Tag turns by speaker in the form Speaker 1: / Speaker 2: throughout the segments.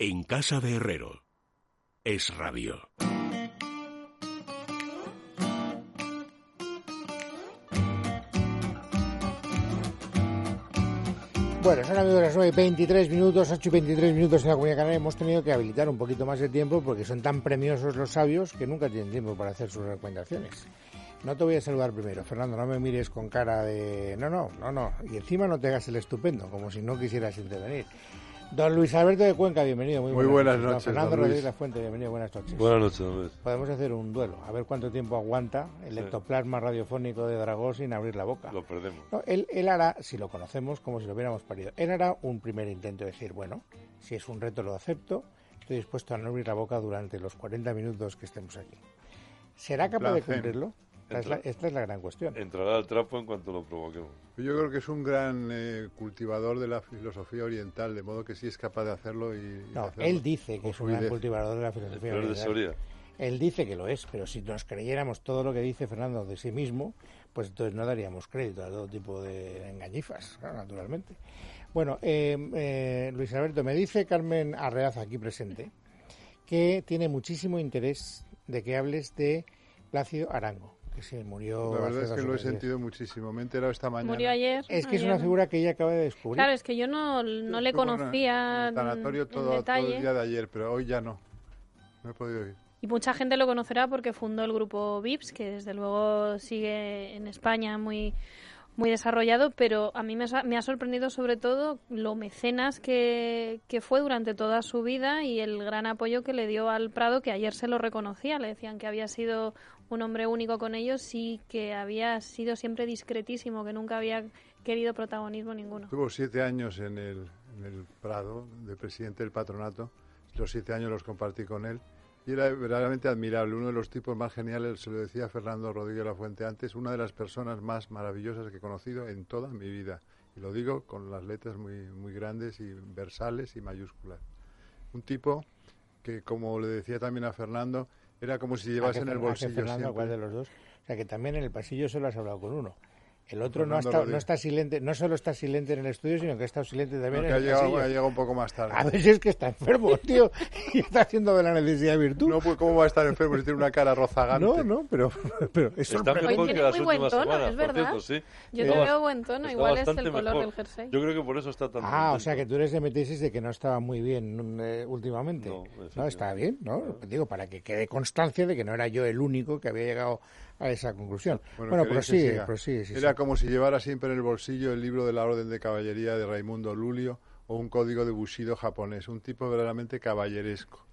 Speaker 1: En casa de Herrero. Es radio.
Speaker 2: Bueno, son amigos las 9 y 23 minutos, 8 y 23 minutos en la Comunidad Canaria. Hemos tenido que habilitar un poquito más de tiempo porque son tan premiosos los sabios que nunca tienen tiempo para hacer sus recomendaciones. No te voy a saludar primero, Fernando, no me mires con cara de... No, no, no, no. Y encima no te hagas el estupendo, como si no quisieras intervenir. Don Luis Alberto de Cuenca, bienvenido. Muy,
Speaker 3: Muy
Speaker 2: buenas,
Speaker 3: buenas
Speaker 2: Don
Speaker 3: noches,
Speaker 2: Fernando
Speaker 3: don Luis.
Speaker 2: Rodríguez La Fuente, bienvenido, buenas noches.
Speaker 3: Buenas noches, don Luis.
Speaker 2: Podemos hacer un duelo, a ver cuánto tiempo aguanta el
Speaker 3: Sí.
Speaker 2: ectoplasma radiofónico de Dragó sin abrir la boca.
Speaker 3: Lo perdemos.
Speaker 2: No, él, él hará, si lo conocemos, como si lo hubiéramos parido, él hará un primer intento de decir, bueno, si es un reto lo acepto, estoy dispuesto a no abrir la boca durante los 40 minutos que estemos aquí. ¿Será capaz de cumplirlo? Esta es, la, esta es la gran cuestión.
Speaker 3: Entrará al trapo en cuanto lo provoquemos.
Speaker 4: Yo creo que es un gran eh, cultivador de la filosofía oriental, de modo que sí es capaz de hacerlo y, y
Speaker 2: No,
Speaker 4: hacerlo
Speaker 2: él dice que es un gran cultivador de la
Speaker 3: El
Speaker 2: filosofía.
Speaker 3: de
Speaker 2: oriental. Él dice que lo es, pero si nos creyéramos todo lo que dice Fernando de sí mismo, pues entonces no daríamos crédito a todo tipo de engañifas, claro, naturalmente. Bueno, eh, eh, Luis Alberto, me dice Carmen Arreaza, aquí presente, que tiene muchísimo interés de que hables de Plácido Arango, que se murió.
Speaker 4: La verdad
Speaker 2: hace
Speaker 4: es que lo he sentido muchísimo. Me he enterado esta mañana.
Speaker 5: Murió ayer.
Speaker 2: Es que es
Speaker 5: ayer.
Speaker 2: una figura que ella acaba de descubrir.
Speaker 5: Claro, es que yo no, no le
Speaker 4: Estuvo en
Speaker 5: conocía
Speaker 4: el
Speaker 5: en
Speaker 4: todo, todo
Speaker 5: detalle.
Speaker 4: el día de ayer, pero hoy ya no. No he podido ir.
Speaker 5: Y mucha gente lo conocerá porque fundó el grupo VIPS, que desde luego sigue en España muy, muy desarrollado, pero a mí me, me ha sorprendido sobre todo lo mecenas que, que fue durante toda su vida y el gran apoyo que le dio al Prado, que ayer se lo reconocía. Le decían que había sido un hombre único con ellos y que había sido siempre discretísimo, que nunca había querido protagonismo ninguno.
Speaker 4: Tuvo siete años en el, en el Prado de presidente del patronato. Los siete años los compartí con él. Y era verdaderamente admirable. Uno de los tipos más geniales, se lo decía Fernando Rodríguez La Fuente antes, una de las personas más maravillosas que he conocido en toda mi vida. Y lo digo con las letras muy, muy grandes y versales y mayúsculas. Un tipo que, como le decía también a Fernando, era como si llevase
Speaker 2: ¿A
Speaker 4: en
Speaker 2: qué
Speaker 4: el bolsillo
Speaker 2: Fernando. ¿cuál de los dos? O sea, que también en el pasillo solo has hablado con uno. El otro no, ha estado, no está silente, no solo está silente en el estudio, sino que ha estado silente
Speaker 4: No,
Speaker 2: también
Speaker 4: que
Speaker 2: en
Speaker 4: ha
Speaker 2: el
Speaker 4: llegado,
Speaker 2: pasillo.
Speaker 4: ha llegado un poco más tarde.
Speaker 2: A veces es que está enfermo, tío, y está haciendo de la necesidad virtud.
Speaker 4: No, pues ¿cómo va a estar enfermo si tiene una cara rozagante?
Speaker 2: No, no, pero, pero es
Speaker 3: Está mejor
Speaker 5: Hoy
Speaker 3: que las
Speaker 5: muy buen tono,
Speaker 3: semanas,
Speaker 5: es verdad.
Speaker 3: cierto, sí.
Speaker 5: Yo
Speaker 3: Está
Speaker 5: te veo buen tono,
Speaker 3: está
Speaker 5: igual es el color
Speaker 3: mejor.
Speaker 5: del jersey.
Speaker 3: Yo creo que por eso está tan
Speaker 2: Ah, o sea que tú eres de metesis de que no estaba muy bien eh, últimamente.
Speaker 3: No,
Speaker 2: No, estaba bien, ¿no? Digo, para que quede constancia de que no era yo el único que había llegado a esa conclusión. Bueno, sí,
Speaker 4: Era
Speaker 2: sí.
Speaker 4: como si llevara siempre en el bolsillo el libro de la Orden de Caballería de Raimundo Lulio o un código de Bushido japonés, un tipo verdaderamente caballeresco.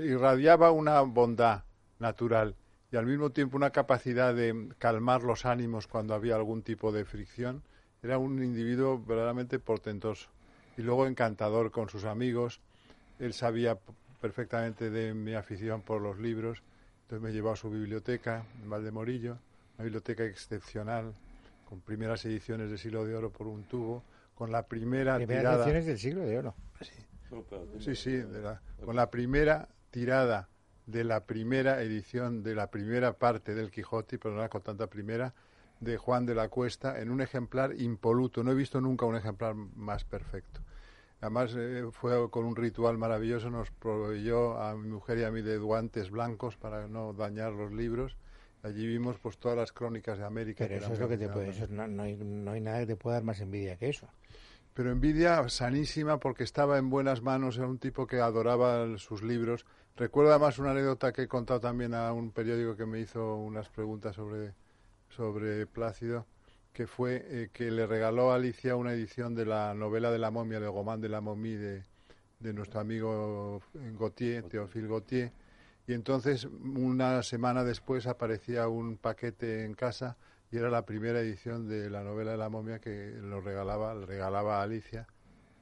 Speaker 4: Irradiaba una bondad natural y al mismo tiempo una capacidad de calmar los ánimos cuando había algún tipo de fricción. Era un individuo verdaderamente portentoso y luego encantador con sus amigos. Él sabía perfectamente de mi afición por los libros, entonces me llevó a su biblioteca en Valdemorillo, una biblioteca excepcional, con primeras ediciones de Siglo de Oro por un tubo, con la primera
Speaker 2: Primeras
Speaker 4: tirada.
Speaker 2: lecciones del siglo de oro.
Speaker 4: Sí, sí, de la- con la primera tirada de la primera edición de la primera parte del Quijote, pero no con tanta primera, de Juan de la Cuesta, en un ejemplar impoluto. No he visto nunca un ejemplar más perfecto. Además, eh, fue con un ritual maravilloso, nos proveyó a mi mujer y a mí de guantes blancos para no dañar los libros. Allí vimos pues todas las crónicas de América.
Speaker 2: Pero eso es lo que te puede, eso es- no, no hay, no hay nada que te pueda dar más envidia que eso.
Speaker 4: pero envidia sanísima porque estaba en buenas manos, era un tipo que adoraba sus libros. Recuerdo además una anécdota que he contado también a un periódico que me hizo unas preguntas sobre, sobre Plácido, que fue eh, que le regaló a Alicia una edición de la novela de la momia, de Gomán de la momie, de, de nuestro amigo Gautier, Teófil Gautier. Y entonces, una semana después, aparecía un paquete en casa y era la primera edición de la novela de la momia que lo regalaba, le regalaba a Alicia,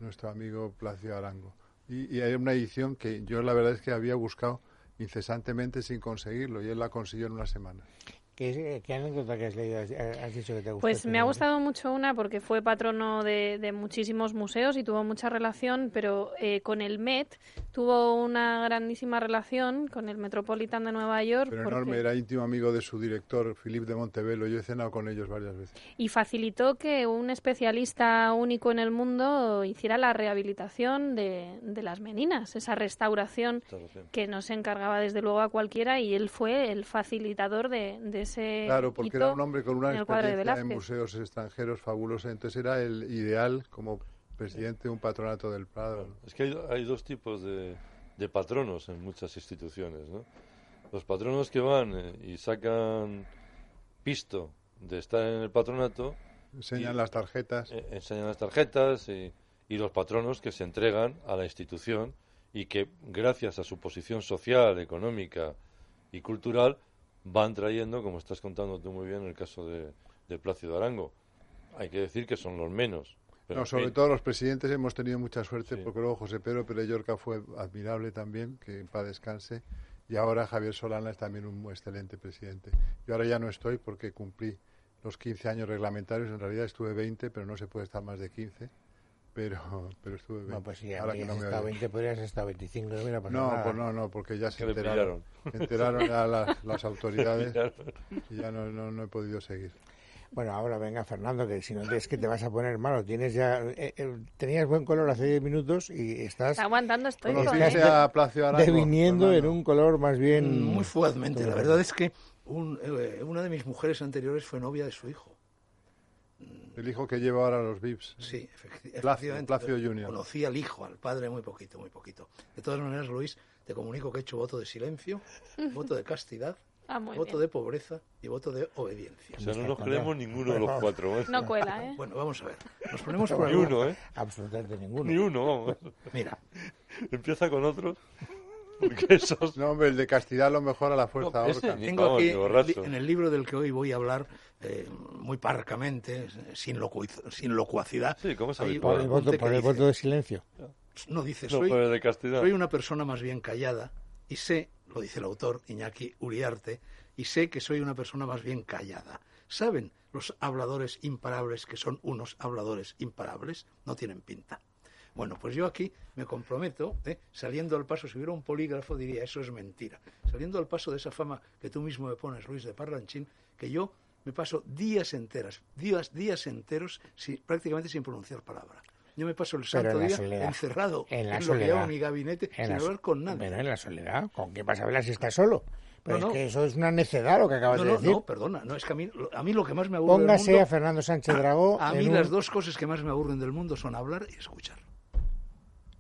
Speaker 4: nuestro amigo Plácido Arango. Y, y era una edición que yo la verdad es que había buscado incesantemente sin conseguirlo y él la consiguió en una semana.
Speaker 2: ¿Qué, qué anécdota que has leído has, has dicho que te gustó?
Speaker 5: Pues me ha gustado mucho una porque fue patrono de, de muchísimos museos y tuvo mucha relación, pero eh, con el Met tuvo una grandísima relación con el Metropolitan de Nueva York
Speaker 4: Pero
Speaker 5: porque-
Speaker 4: enorme, era íntimo amigo de su director, Philippe de Montevelo. Yo he cenado con ellos varias veces.
Speaker 5: y facilitó que un especialista único en el mundo hiciera la rehabilitación de, de las meninas, esa restauración
Speaker 3: Restauración.
Speaker 5: que no se encargaba desde luego a cualquiera y él fue el facilitador de, de ese
Speaker 4: Claro, porque era un hombre con una experiencia en museos extranjeros fabulosa. Entonces era el ideal como presidente de un patronato del Prado. ¿no?
Speaker 3: Es que hay, hay dos tipos de, de patronos en muchas instituciones, ¿no? Los patronos que van eh, y sacan pisto de estar en el patronato,
Speaker 4: Enseñan
Speaker 3: Y-
Speaker 4: las tarjetas.
Speaker 3: eh, enseñan las tarjetas y, y los patronos que se entregan a la institución y que gracias a su posición social, económica y cultural van trayendo, como estás contando tú muy bien en el caso de, de Plácido Arango. Hay que decir que son los menos. pero
Speaker 4: No,
Speaker 3: en
Speaker 4: sobre
Speaker 3: fin.
Speaker 4: todo los presidentes hemos tenido mucha suerte,
Speaker 3: Sí.
Speaker 4: porque luego José Pedro Pérez Llorca fue admirable también, que en paz descanse, y ahora Javier Solana es también un excelente presidente. Yo ahora ya no estoy porque cumplí los 15 años reglamentarios, en realidad estuve 20, pero no se puede estar más de 15, pero, pero estuve 20.
Speaker 2: No, pues si
Speaker 4: ahora que no me
Speaker 2: estado
Speaker 4: oye.
Speaker 2: 20, podrías estar 25, no hubiera pasado
Speaker 4: No,
Speaker 2: nada.
Speaker 4: pues no, no, porque ya se enteraron,
Speaker 3: pillaron.
Speaker 4: enteraron ya las, las autoridades y ya no, no, no he podido seguir.
Speaker 2: Bueno, ahora venga, Fernando, que si no es que te vas a poner malo. Tienes ya, eh, eh, tenías buen color hace 10 minutos y estás
Speaker 5: Está aguantando estoy
Speaker 4: ¿Conociste
Speaker 2: ¿eh?
Speaker 4: a Placio Arango?
Speaker 2: deviniendo en
Speaker 4: Fernando?
Speaker 2: un color más bien...
Speaker 6: Muy fugazmente. La verdad es que un- eh, una de mis mujeres anteriores fue novia de su hijo.
Speaker 4: El hijo que lleva ahora los VIPs.
Speaker 6: Sí,
Speaker 4: Placio-
Speaker 6: efectivamente.
Speaker 4: Placio Junior.
Speaker 6: Conocí al hijo, al padre, muy poquito, muy poquito. De todas maneras, Luis, te comunico que he hecho voto de silencio, voto de castidad,
Speaker 5: Ah,
Speaker 6: voto
Speaker 5: bien.
Speaker 6: de pobreza y voto de obediencia.
Speaker 3: O sea, no nos creemos ninguno de los cuatro. ¿eh?
Speaker 5: No cuela, ¿eh?
Speaker 6: Bueno, vamos a ver. Nos ponemos por
Speaker 3: Ni uno, ¿eh?
Speaker 2: Absolutamente ninguno.
Speaker 3: Ni uno, vamos.
Speaker 6: Mira,
Speaker 3: Empieza con otros. Porque esos...
Speaker 4: No, hombre, el de castidad lo mejor a la fuerza
Speaker 3: No, ese
Speaker 4: ahorca.
Speaker 3: ni-
Speaker 6: tengo
Speaker 3: vamos,
Speaker 6: aquí en el libro del que hoy voy a hablar, eh, muy parcamente, sin, locuiz- sin locuacidad.
Speaker 3: Sí, ¿cómo habitual?
Speaker 2: Por el voto,
Speaker 6: apunte que
Speaker 2: por el
Speaker 6: dice-
Speaker 2: voto de silencio.
Speaker 6: No dice,
Speaker 3: No,
Speaker 6: soy,
Speaker 3: de.
Speaker 6: Soy una persona más bien callada y sé, lo dice el autor Iñaki Uriarte, y sé que soy una persona más bien callada. ¿Saben los habladores imparables que son unos habladores imparables? No tienen pinta. Bueno, pues yo aquí me comprometo, ¿eh? saliendo al paso, si hubiera un polígrafo diría, eso es mentira. Saliendo al paso de esa fama que tú mismo me pones, Luis de Parlanchín, que yo me paso días enteras, días, días enteros, sin- prácticamente sin pronunciar palabra. Yo me paso el santo día
Speaker 2: soledad.
Speaker 6: encerrado
Speaker 2: En la
Speaker 6: lo que llamo
Speaker 2: soledad.
Speaker 6: mi gabinete sin hablar con nadie.
Speaker 2: Pero en la soledad, ¿con qué vas a hablar si estás solo? Pero
Speaker 6: No, no.
Speaker 2: es que eso es una necedad lo que acabas
Speaker 6: No,
Speaker 2: de decir.
Speaker 6: no, perdona, no es que a mí, a mí lo que más me aburre del
Speaker 2: Póngase
Speaker 6: mundo,
Speaker 2: a Fernando Sánchez Dragó.
Speaker 6: a mí
Speaker 2: en
Speaker 6: las dos cosas que más me aburren del mundo son hablar y escuchar.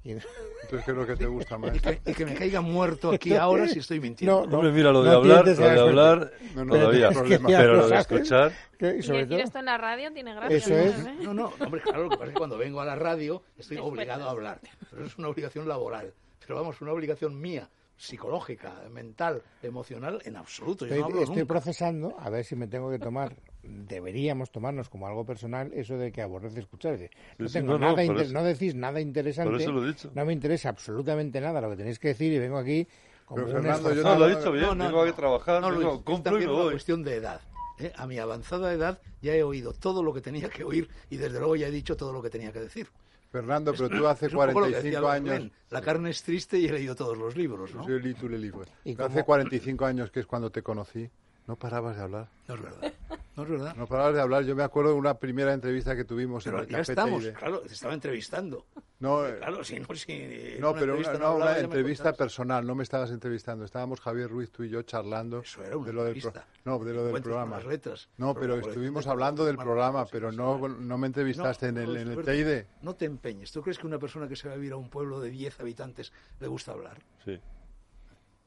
Speaker 2: Y-
Speaker 4: Entonces, ¿qué es lo que te gusta más?
Speaker 6: Y que, y que me caiga muerto aquí ahora si estoy mintiendo.
Speaker 2: No, no.
Speaker 3: Hombre, mira, lo de
Speaker 2: no
Speaker 3: hablar, lo de hablar
Speaker 4: No, no,
Speaker 3: todavía.
Speaker 4: es que
Speaker 3: Pero lo de escuchar,
Speaker 2: que- y
Speaker 5: Y
Speaker 2: sobre
Speaker 5: decir
Speaker 2: todo,
Speaker 5: esto en la radio tiene gracia.
Speaker 2: Eso
Speaker 5: ¿no?
Speaker 2: es.
Speaker 5: ¿Eh?
Speaker 6: No, no, hombre, claro, lo que pasa es que cuando vengo a la radio estoy obligado a hablar. Pero es una obligación laboral. Pero vamos, una obligación mía, psicológica, mental, emocional, en absoluto. Yo no
Speaker 2: estoy,
Speaker 6: hablo
Speaker 2: estoy
Speaker 6: nunca.
Speaker 2: procesando, a ver si me tengo que tomar, deberíamos tomarnos como algo personal eso de que aborrece escuchar. Es decir, no,
Speaker 3: Sí, sí,
Speaker 2: tengo
Speaker 3: no, no,
Speaker 2: nada
Speaker 3: eso-
Speaker 2: no decís nada interesante,
Speaker 3: por eso lo he dicho.
Speaker 2: no me interesa absolutamente nada lo que tenéis que decir y vengo aquí como
Speaker 4: Pero,
Speaker 2: un
Speaker 4: Fernando, yo.
Speaker 3: No, lo he dicho bien.
Speaker 6: No, no,
Speaker 3: Tengo que
Speaker 6: no.
Speaker 3: trabajar,
Speaker 6: No, es
Speaker 3: compro y me
Speaker 6: una
Speaker 3: voy.
Speaker 6: cuestión de edad. ¿eh? A mi avanzada edad ya he oído todo lo que tenía que oír y desde luego ya he dicho todo lo que tenía que decir.
Speaker 4: Fernando, pero tú hace
Speaker 6: Es un poco lo que decía
Speaker 4: 45
Speaker 6: Albert
Speaker 4: años...
Speaker 6: La carne es triste y he leído todos los libros, ¿no?
Speaker 4: Pues.
Speaker 2: ¿Y
Speaker 4: Pero Hace
Speaker 2: cómo?
Speaker 4: 45 años, que es cuando te conocí, no parabas de hablar.
Speaker 6: No es verdad. No es verdad.
Speaker 4: No parabas de hablar. Yo me acuerdo de una primera entrevista que tuvimos
Speaker 6: Pero
Speaker 4: en el
Speaker 6: ya
Speaker 4: Café
Speaker 6: estamos, claro, te estaba entrevistando.
Speaker 4: No, eh,
Speaker 6: Claro, si no, si
Speaker 4: no,
Speaker 6: una
Speaker 4: pero
Speaker 6: entrevista
Speaker 4: una,
Speaker 6: no
Speaker 4: no,
Speaker 6: hablaba,
Speaker 4: una entrevista personal, no me estabas entrevistando. Estábamos Javier Ruiz, tú y yo charlando
Speaker 6: Eso era una
Speaker 4: de lo del pro-
Speaker 6: entrevista.
Speaker 4: No, de lo del programa.
Speaker 6: las letras.
Speaker 4: No, pero estuvimos hablando del programa, pero
Speaker 6: sí,
Speaker 4: no,
Speaker 6: sí.
Speaker 4: no me entrevistaste en el,
Speaker 6: no,
Speaker 4: en el TID.
Speaker 6: No te empeñes. ¿Tú crees que una persona que se va a vivir a un pueblo de 10 habitantes le gusta hablar?
Speaker 3: Sí.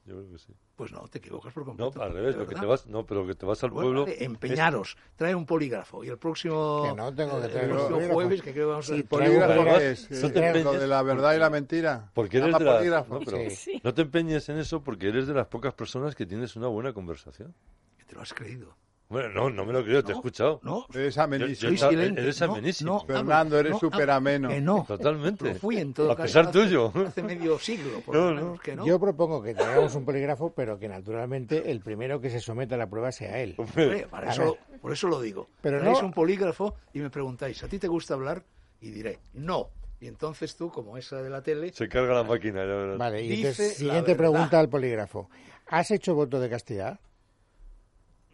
Speaker 3: Yo creo que sí.
Speaker 6: Pues no, te equivocas por
Speaker 3: No,
Speaker 6: completo.
Speaker 3: al revés,
Speaker 6: ¿De
Speaker 3: lo que te vas, no, pero que te vas al
Speaker 6: Bueno,
Speaker 3: pueblo.
Speaker 6: vale, empeñaros, trae un polígrafo y el próximo,
Speaker 2: Que no tengo que
Speaker 6: el
Speaker 2: traer
Speaker 6: próximo
Speaker 2: polígrafo.
Speaker 6: jueves, que creo que vamos a
Speaker 2: Sí,
Speaker 4: ¿Polígrafo es?
Speaker 3: No te
Speaker 4: Eh,
Speaker 3: empeñes
Speaker 4: ¿Lo de la verdad y la mentira?
Speaker 3: Porque eres de
Speaker 4: polígrafo.
Speaker 3: no, pero
Speaker 2: Sí.
Speaker 3: no te empeñes en eso porque eres de las pocas personas que tienes una buena conversación.
Speaker 6: Que te lo has creído.
Speaker 3: Bueno, no, no me lo creo, te he
Speaker 6: No,
Speaker 3: escuchado.
Speaker 6: No,
Speaker 4: Eres
Speaker 3: Yo-
Speaker 4: amenísimo.
Speaker 6: soy
Speaker 3: está-
Speaker 6: silente.
Speaker 3: eres
Speaker 6: No,
Speaker 3: amenísimo.
Speaker 6: no,
Speaker 4: Fernando,
Speaker 6: hablo,
Speaker 4: eres
Speaker 6: no,
Speaker 4: superameno.
Speaker 6: Que no.
Speaker 3: Totalmente.
Speaker 6: Lo fui en todo
Speaker 3: A
Speaker 6: caso
Speaker 3: pesar
Speaker 6: hace-
Speaker 3: tuyo.
Speaker 6: Hace medio siglo, por
Speaker 3: No,
Speaker 6: lo
Speaker 3: no.
Speaker 6: menos, que no.
Speaker 2: Yo propongo que traigamos un polígrafo, pero que naturalmente el primero que se someta a la prueba sea él.
Speaker 6: Hombre, para eso, por eso lo digo.
Speaker 2: Pero
Speaker 6: Traéis
Speaker 2: no-
Speaker 6: un polígrafo y me preguntáis, ¿a ti te gusta hablar? Y diré, no. Y entonces tú, como esa de la tele,
Speaker 3: Se carga la máquina, ya verás.
Speaker 2: Vale, y
Speaker 6: Dice
Speaker 2: entonces,
Speaker 6: la
Speaker 2: siguiente
Speaker 6: verdad.
Speaker 2: pregunta al polígrafo. ¿Has hecho voto de castidad?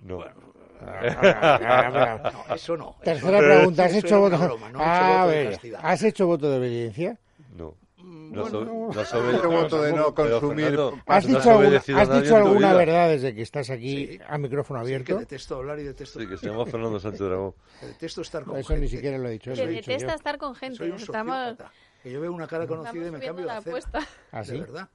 Speaker 3: No.
Speaker 2: Ah,
Speaker 6: no, eso no.
Speaker 2: Tercera
Speaker 6: eso-
Speaker 2: pregunta, ¿has hecho
Speaker 6: era
Speaker 2: voto?
Speaker 6: una broma, no he hecho
Speaker 2: Ah,
Speaker 6: voto de.
Speaker 2: ¿Has hecho voto de obediencia?
Speaker 3: No.
Speaker 6: Mm,
Speaker 3: No,
Speaker 6: bueno,
Speaker 3: no
Speaker 4: voto de no consumir.
Speaker 3: Fernando,
Speaker 2: ¿Has dicho, alguna, has dicho verdad desde que estás aquí
Speaker 6: Sí.
Speaker 2: a micrófono
Speaker 6: sí, que
Speaker 2: abierto?
Speaker 6: detesto hablar y detesto,
Speaker 3: Sí, que se llama Fernando Sánchez Dragón.
Speaker 6: que detesto estar con
Speaker 2: Eso ni
Speaker 6: gente.
Speaker 2: siquiera lo he dicho.
Speaker 5: Que detesta
Speaker 2: yo.
Speaker 5: estar con gente.
Speaker 6: Soy un
Speaker 5: Estamos,
Speaker 6: sociópata. Que yo veo una cara
Speaker 5: estamos
Speaker 6: conocida y me cambio de
Speaker 5: la
Speaker 6: acera.
Speaker 5: apuesta.
Speaker 2: ¿Ah,
Speaker 6: De
Speaker 2: sí?
Speaker 6: verdad.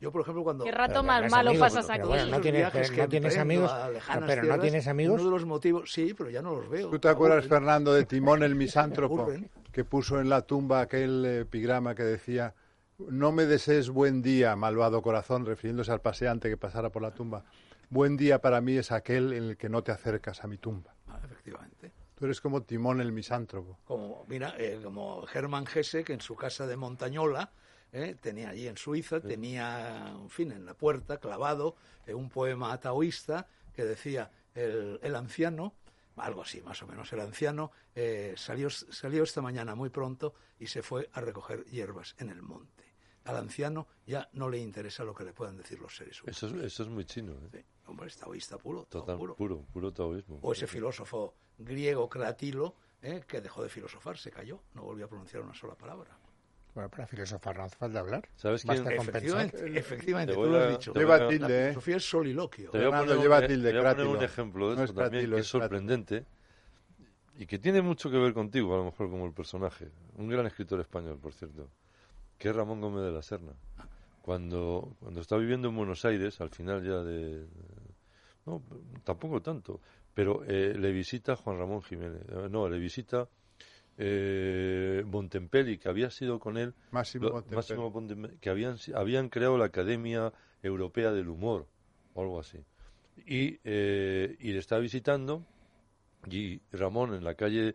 Speaker 6: Yo, por ejemplo, cuando...
Speaker 5: Qué rato
Speaker 2: tendrás
Speaker 5: malo
Speaker 2: amigos,
Speaker 5: pasas
Speaker 2: pero
Speaker 5: aquí.
Speaker 2: bueno, no tienes- no
Speaker 6: que
Speaker 2: tienes amigos, no, pero no tienes amigos.
Speaker 6: Uno de los motivos... Sí, pero ya no los veo.
Speaker 4: ¿Tú te acuerdas. Fernando, de Timón el misántropo, que puso en la tumba aquel eh, epigrama que decía, no me desees buen día, malvado corazón, refiriéndose al paseante que pasara por la tumba. Buen día para mí es aquel en el que no te acercas a mi tumba.
Speaker 6: Ah, efectivamente.
Speaker 4: Tú eres como Timón el misántropo.
Speaker 6: Como, mira, eh, como Hermann Hesse, que en su casa de Montañola, eh, tenía allí en Suiza, tenía, en fin, en la puerta, clavado, eh, un poema taoísta que decía, el, el anciano, algo así más o menos, el anciano eh, salió, salió esta mañana muy pronto y se fue a recoger hierbas en el monte. Al anciano ya no le interesa lo que le puedan decir los seres humanos.
Speaker 3: Eso es, eso es muy chino, ¿eh?
Speaker 6: Sí, hombre, es taoísta puro,
Speaker 3: Total,
Speaker 6: puro.
Speaker 3: puro, puro taoísmo.
Speaker 6: O ese filósofo griego Cratilo, eh, que dejó de filosofar, se cayó, no volvió a pronunciar una sola palabra.
Speaker 2: Bueno, para filosofar no hace falta hablar.
Speaker 3: ¿Sabes
Speaker 2: Basta
Speaker 3: quién?
Speaker 6: Efectivamente, efectivamente,
Speaker 3: Te
Speaker 6: tú lo has dicho.
Speaker 4: Lleva tilde,
Speaker 6: La
Speaker 4: ¿eh?
Speaker 6: filosofía es soliloquio.
Speaker 3: Te voy a poner, un,
Speaker 4: lleva
Speaker 3: eh,
Speaker 4: tilde,
Speaker 3: te voy a poner
Speaker 4: crátilo.
Speaker 3: un ejemplo de
Speaker 4: No
Speaker 3: esto
Speaker 4: es
Speaker 3: también que
Speaker 4: es
Speaker 3: sorprendente y que tiene mucho que ver contigo, a lo mejor como el personaje. Un gran escritor español, por cierto, que es Ramón Gómez de la Serna. Cuando, cuando está viviendo en Buenos Aires, al final ya de... No, tampoco tanto, pero eh, le visita Juan Ramón Jiménez. eh, No, le visita eh, Bontempelli, que había sido con él
Speaker 4: Máximo
Speaker 3: lo-
Speaker 4: Bontempelli.
Speaker 3: Máximo Bontempelli, que habían, habían creado la Academia Europea del Humor, o algo así. Y, eh, y le está visitando, y Ramón en la calle,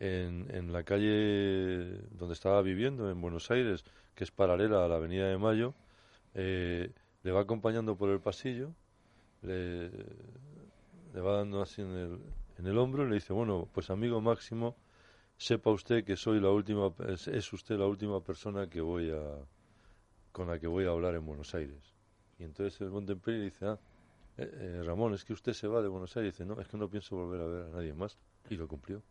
Speaker 3: en, en la calle donde estaba viviendo, en Buenos Aires, que es paralela a la Avenida de Mayo, eh, le va acompañando por el pasillo, le, le va dando así en el, en el hombro y le dice, bueno, pues amigo Máximo, sepa usted que soy la última es, es usted la última persona que voy a con la que voy a hablar en Buenos Aires y entonces el Montempelli dice ah eh, eh, Ramón es que usted se va de Buenos Aires dice no es que no pienso volver a ver a nadie más y lo cumplió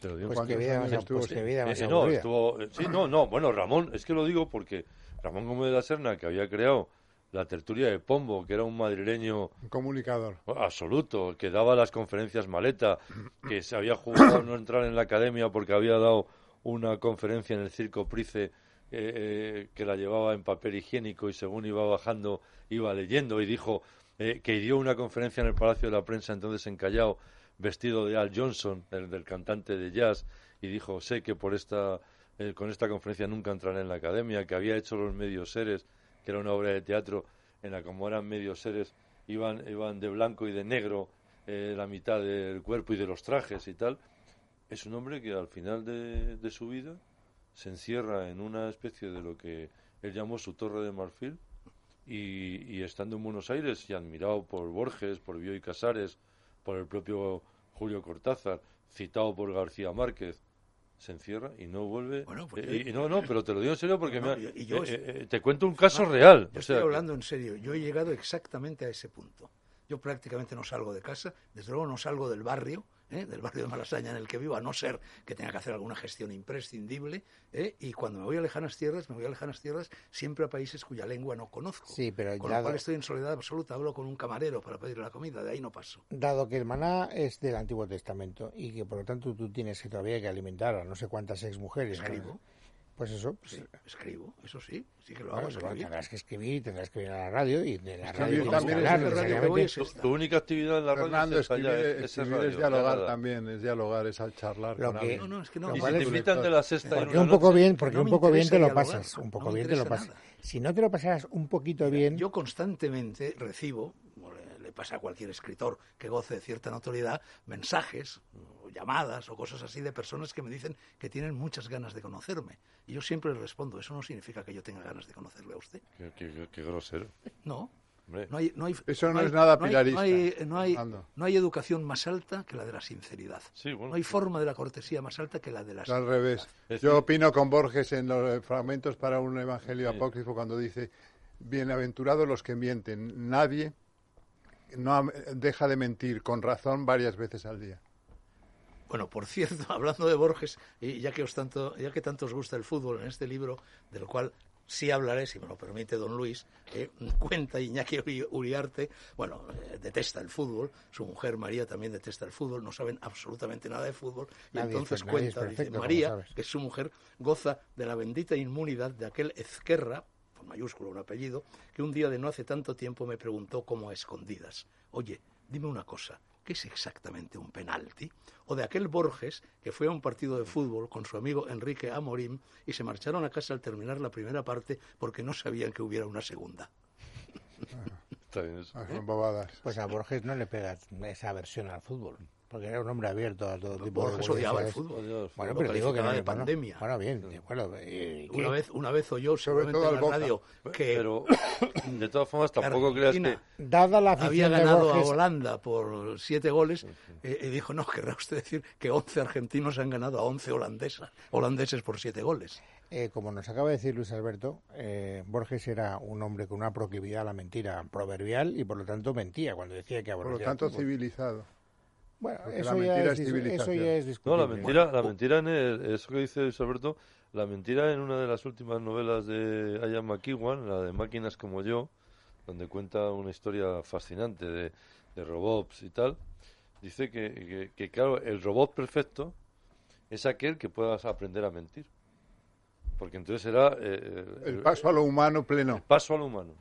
Speaker 3: Te lo digo.
Speaker 2: Pues
Speaker 4: ¿Cuántos
Speaker 2: qué vida más,
Speaker 4: estuvo?
Speaker 2: pues qué vida más
Speaker 3: Eh, no, estuvo, eh, sí, no, no, bueno, Ramón, es que lo digo porque Ramón Gómez de la Serna, que había creado la tertulia de Pombo, que era un madrileño
Speaker 4: Un comunicador.
Speaker 3: absoluto, que daba las conferencias maleta, que se había jugado no entrar en la academia porque había dado una conferencia en el Circo Price eh, eh, que la llevaba en papel higiénico y según iba bajando iba leyendo y dijo eh, que dio una conferencia en el Palacio de la Prensa entonces en Callao vestido de Al Johnson, el del cantante de jazz, y dijo, sé que por esta, eh, con esta conferencia nunca entraré en la academia, que había hecho Los Medios Seres, que era una obra de teatro en la como eran medios seres, iban, iban de blanco y de negro eh, la mitad del cuerpo y de los trajes y tal. Es un hombre que al final de, de su vida se encierra en una especie de lo que él llamó su torre de marfil y, y estando en Buenos Aires y admirado por Borges, por Bioy Casares, por el propio Julio Cortázar, citado por García Márquez, se encierra y no vuelve.
Speaker 6: Bueno, pues
Speaker 3: Eh, y no, no, pero te lo digo en serio porque
Speaker 6: No,
Speaker 3: me
Speaker 6: y yo
Speaker 3: eh, eh, te cuento un caso
Speaker 6: No,
Speaker 3: real.
Speaker 6: Yo
Speaker 3: o sea,
Speaker 6: estoy hablando en serio. Yo he llegado exactamente a ese punto. Yo prácticamente no salgo de casa, desde luego no salgo del barrio, ¿eh? del barrio de Malasaña en el que vivo, a no ser que tenga que hacer alguna gestión imprescindible. ¿eh? Y cuando me voy a lejanas tierras, me voy a lejanas tierras siempre a países cuya lengua no conozco.
Speaker 2: Sí, pero
Speaker 6: Con lo cual estoy en soledad absoluta. Hablo con un camarero para pedirle la comida, de ahí no paso.
Speaker 2: Dado que el maná es del Antiguo Testamento y que por lo tanto tú tienes que todavía que alimentar a no sé cuántas ex mujeres,
Speaker 6: Escribo.
Speaker 2: Pues eso, pues,
Speaker 6: Sí, escribo, eso sí, sí que lo hago.
Speaker 2: pues bueno, tendrás que escribir, tendrás que ir a la radio y de la
Speaker 4: Escribir
Speaker 2: radio
Speaker 4: también es
Speaker 2: hablar
Speaker 4: radio que
Speaker 2: necesariamente.
Speaker 6: voy es
Speaker 3: tu,
Speaker 6: esta.
Speaker 3: tu única actividad en la radio
Speaker 4: Fernando,
Speaker 3: es ensayar,
Speaker 4: escribir,
Speaker 3: es- es
Speaker 4: escribir
Speaker 3: radio,
Speaker 4: es dialogar
Speaker 3: nada.
Speaker 4: también, es dialogar, es al charlar
Speaker 2: Lo
Speaker 4: con
Speaker 2: que-.
Speaker 6: No, no, es que no.
Speaker 3: Y si
Speaker 2: es-
Speaker 3: te invitan de la sexta y
Speaker 2: Porque un poco bien, porque
Speaker 6: no
Speaker 2: un poco bien te lo
Speaker 6: dialogar,
Speaker 2: pasas, un
Speaker 6: no
Speaker 2: poco bien te lo pasas. Si no te lo pasaras un poquito bien,
Speaker 6: Yo constantemente recibo, le, pasa a cualquier escritor que goce de cierta notoriedad, mensajes o llamadas o cosas así de personas que me dicen que tienen muchas ganas de conocerme. Y yo siempre les respondo, eso no significa que yo tenga ganas de conocerle a usted.
Speaker 3: Qué, qué- qué- qué grosero.
Speaker 6: No,
Speaker 3: Hombre.
Speaker 6: No hay, no hay,
Speaker 4: Eso no
Speaker 6: hay-
Speaker 4: es nada
Speaker 6: no hay-
Speaker 4: pilarista,
Speaker 6: No hay, no, hay,
Speaker 4: Ando.
Speaker 6: no hay educación más alta que la de la sinceridad.
Speaker 3: Sí, bueno.
Speaker 6: No hay forma de la cortesía más alta que la de la
Speaker 4: Es al revés. Yo opino con Borges en los eh, fragmentos para un evangelio
Speaker 3: Sí.
Speaker 4: apócrifo cuando dice, bienaventurados los que mienten, nadie no deja de mentir con razón varias veces al día.
Speaker 6: Bueno, por cierto, hablando de Borges, y ya que os tanto, ya que tanto os gusta el fútbol en este libro, del cual sí hablaré, si me lo permite don Luis, eh, cuenta Iñaki Uri- Uriarte, bueno, eh, detesta el fútbol, su mujer María también detesta el fútbol, no saben absolutamente nada de fútbol, y
Speaker 2: Nadie
Speaker 6: entonces
Speaker 2: es
Speaker 6: cuenta, dice,
Speaker 2: perfecto,
Speaker 6: María,
Speaker 2: sabes.
Speaker 6: que es su mujer, goza de la bendita inmunidad de aquel Ezquerra, con mayúsculo un apellido, que un día de no hace tanto tiempo me preguntó como a escondidas, oye, dime una cosa, ¿qué es exactamente un penalti? O de aquel Borges que fue a un partido de fútbol con su amigo Enrique Amorim y se marcharon a casa al terminar la primera parte porque no sabían que hubiera una segunda.
Speaker 3: Está bien eso.
Speaker 4: Ah, son bobadas.
Speaker 2: Pues a Borges no le pegas esa aversión al fútbol, porque era un hombre abierto a todo tipo
Speaker 6: Borges
Speaker 2: de
Speaker 6: odiaba el fútbol.
Speaker 3: El
Speaker 2: Bueno, pero digo que no
Speaker 6: de
Speaker 2: bueno,
Speaker 6: pandemia.
Speaker 2: Bueno, bien, de- bueno, ¿y qué?
Speaker 6: Una vez, una vez oyó
Speaker 4: Sobre
Speaker 6: seguramente
Speaker 4: todo
Speaker 6: en
Speaker 4: al
Speaker 6: la
Speaker 4: Boca.
Speaker 6: radio que
Speaker 3: Pero, de todas formas, tampoco creas que...
Speaker 2: Dada la
Speaker 6: había
Speaker 2: afición de
Speaker 6: ganado
Speaker 2: Borges,
Speaker 6: a Holanda por siete goles eh, y dijo, no, querrá usted decir que 11 argentinos han ganado a 11 holandesas, holandeses por siete goles.
Speaker 2: eh, como nos acaba de decir Luis Alberto, eh, Borges era un hombre con una proclividad a la mentira proverbial y por lo tanto mentía cuando decía que
Speaker 4: Por lo
Speaker 2: aborrecía
Speaker 4: tanto, civilizado.
Speaker 2: Bueno, eso
Speaker 4: la
Speaker 2: ya,
Speaker 4: mentira
Speaker 2: es,
Speaker 4: es
Speaker 2: dis- eso
Speaker 4: civilización.
Speaker 2: ya es
Speaker 3: No,
Speaker 2: discutible.
Speaker 3: la mentira, la mentira en el- eso que dice Luis Alberto, la mentira en una de las últimas novelas de Ian McEwan, la de Máquinas como yo, donde cuenta una historia fascinante de, de robots y tal, dice que, que- que, claro, el robot perfecto es aquel que puedas aprender a mentir. Porque entonces será eh,
Speaker 4: El paso a lo humano pleno.
Speaker 3: paso al humano.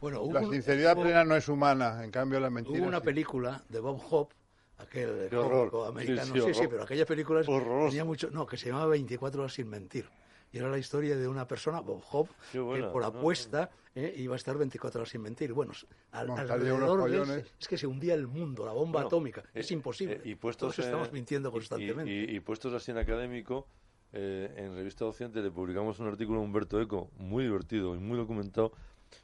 Speaker 6: Bueno, hubo,
Speaker 4: La sinceridad
Speaker 6: hubo-
Speaker 4: plena no es humana, en cambio la mentira
Speaker 6: hubo una
Speaker 4: sí.
Speaker 6: película de Bob Hope, aquel cómico americano,
Speaker 3: Sí,
Speaker 6: sí, pero aquella película es-
Speaker 3: Horroroso.
Speaker 6: tenía mucho, no, que se llamaba 24 horas sin mentir. Y era la historia de una persona, Bob Hope,
Speaker 3: buena,
Speaker 6: que por
Speaker 3: no,
Speaker 6: apuesta eh, iba a estar 24 horas sin mentir. Bueno, al, alrededor de es que se hundía el mundo, la bomba
Speaker 3: Bueno,
Speaker 6: atómica.
Speaker 3: eh,
Speaker 6: es imposible.
Speaker 3: eh, y puestos,
Speaker 6: Todos estamos mintiendo constantemente.
Speaker 3: Y, y puestos así en académico, eh, en Revista Docente le publicamos un artículo a Humberto Eco, muy divertido y muy documentado,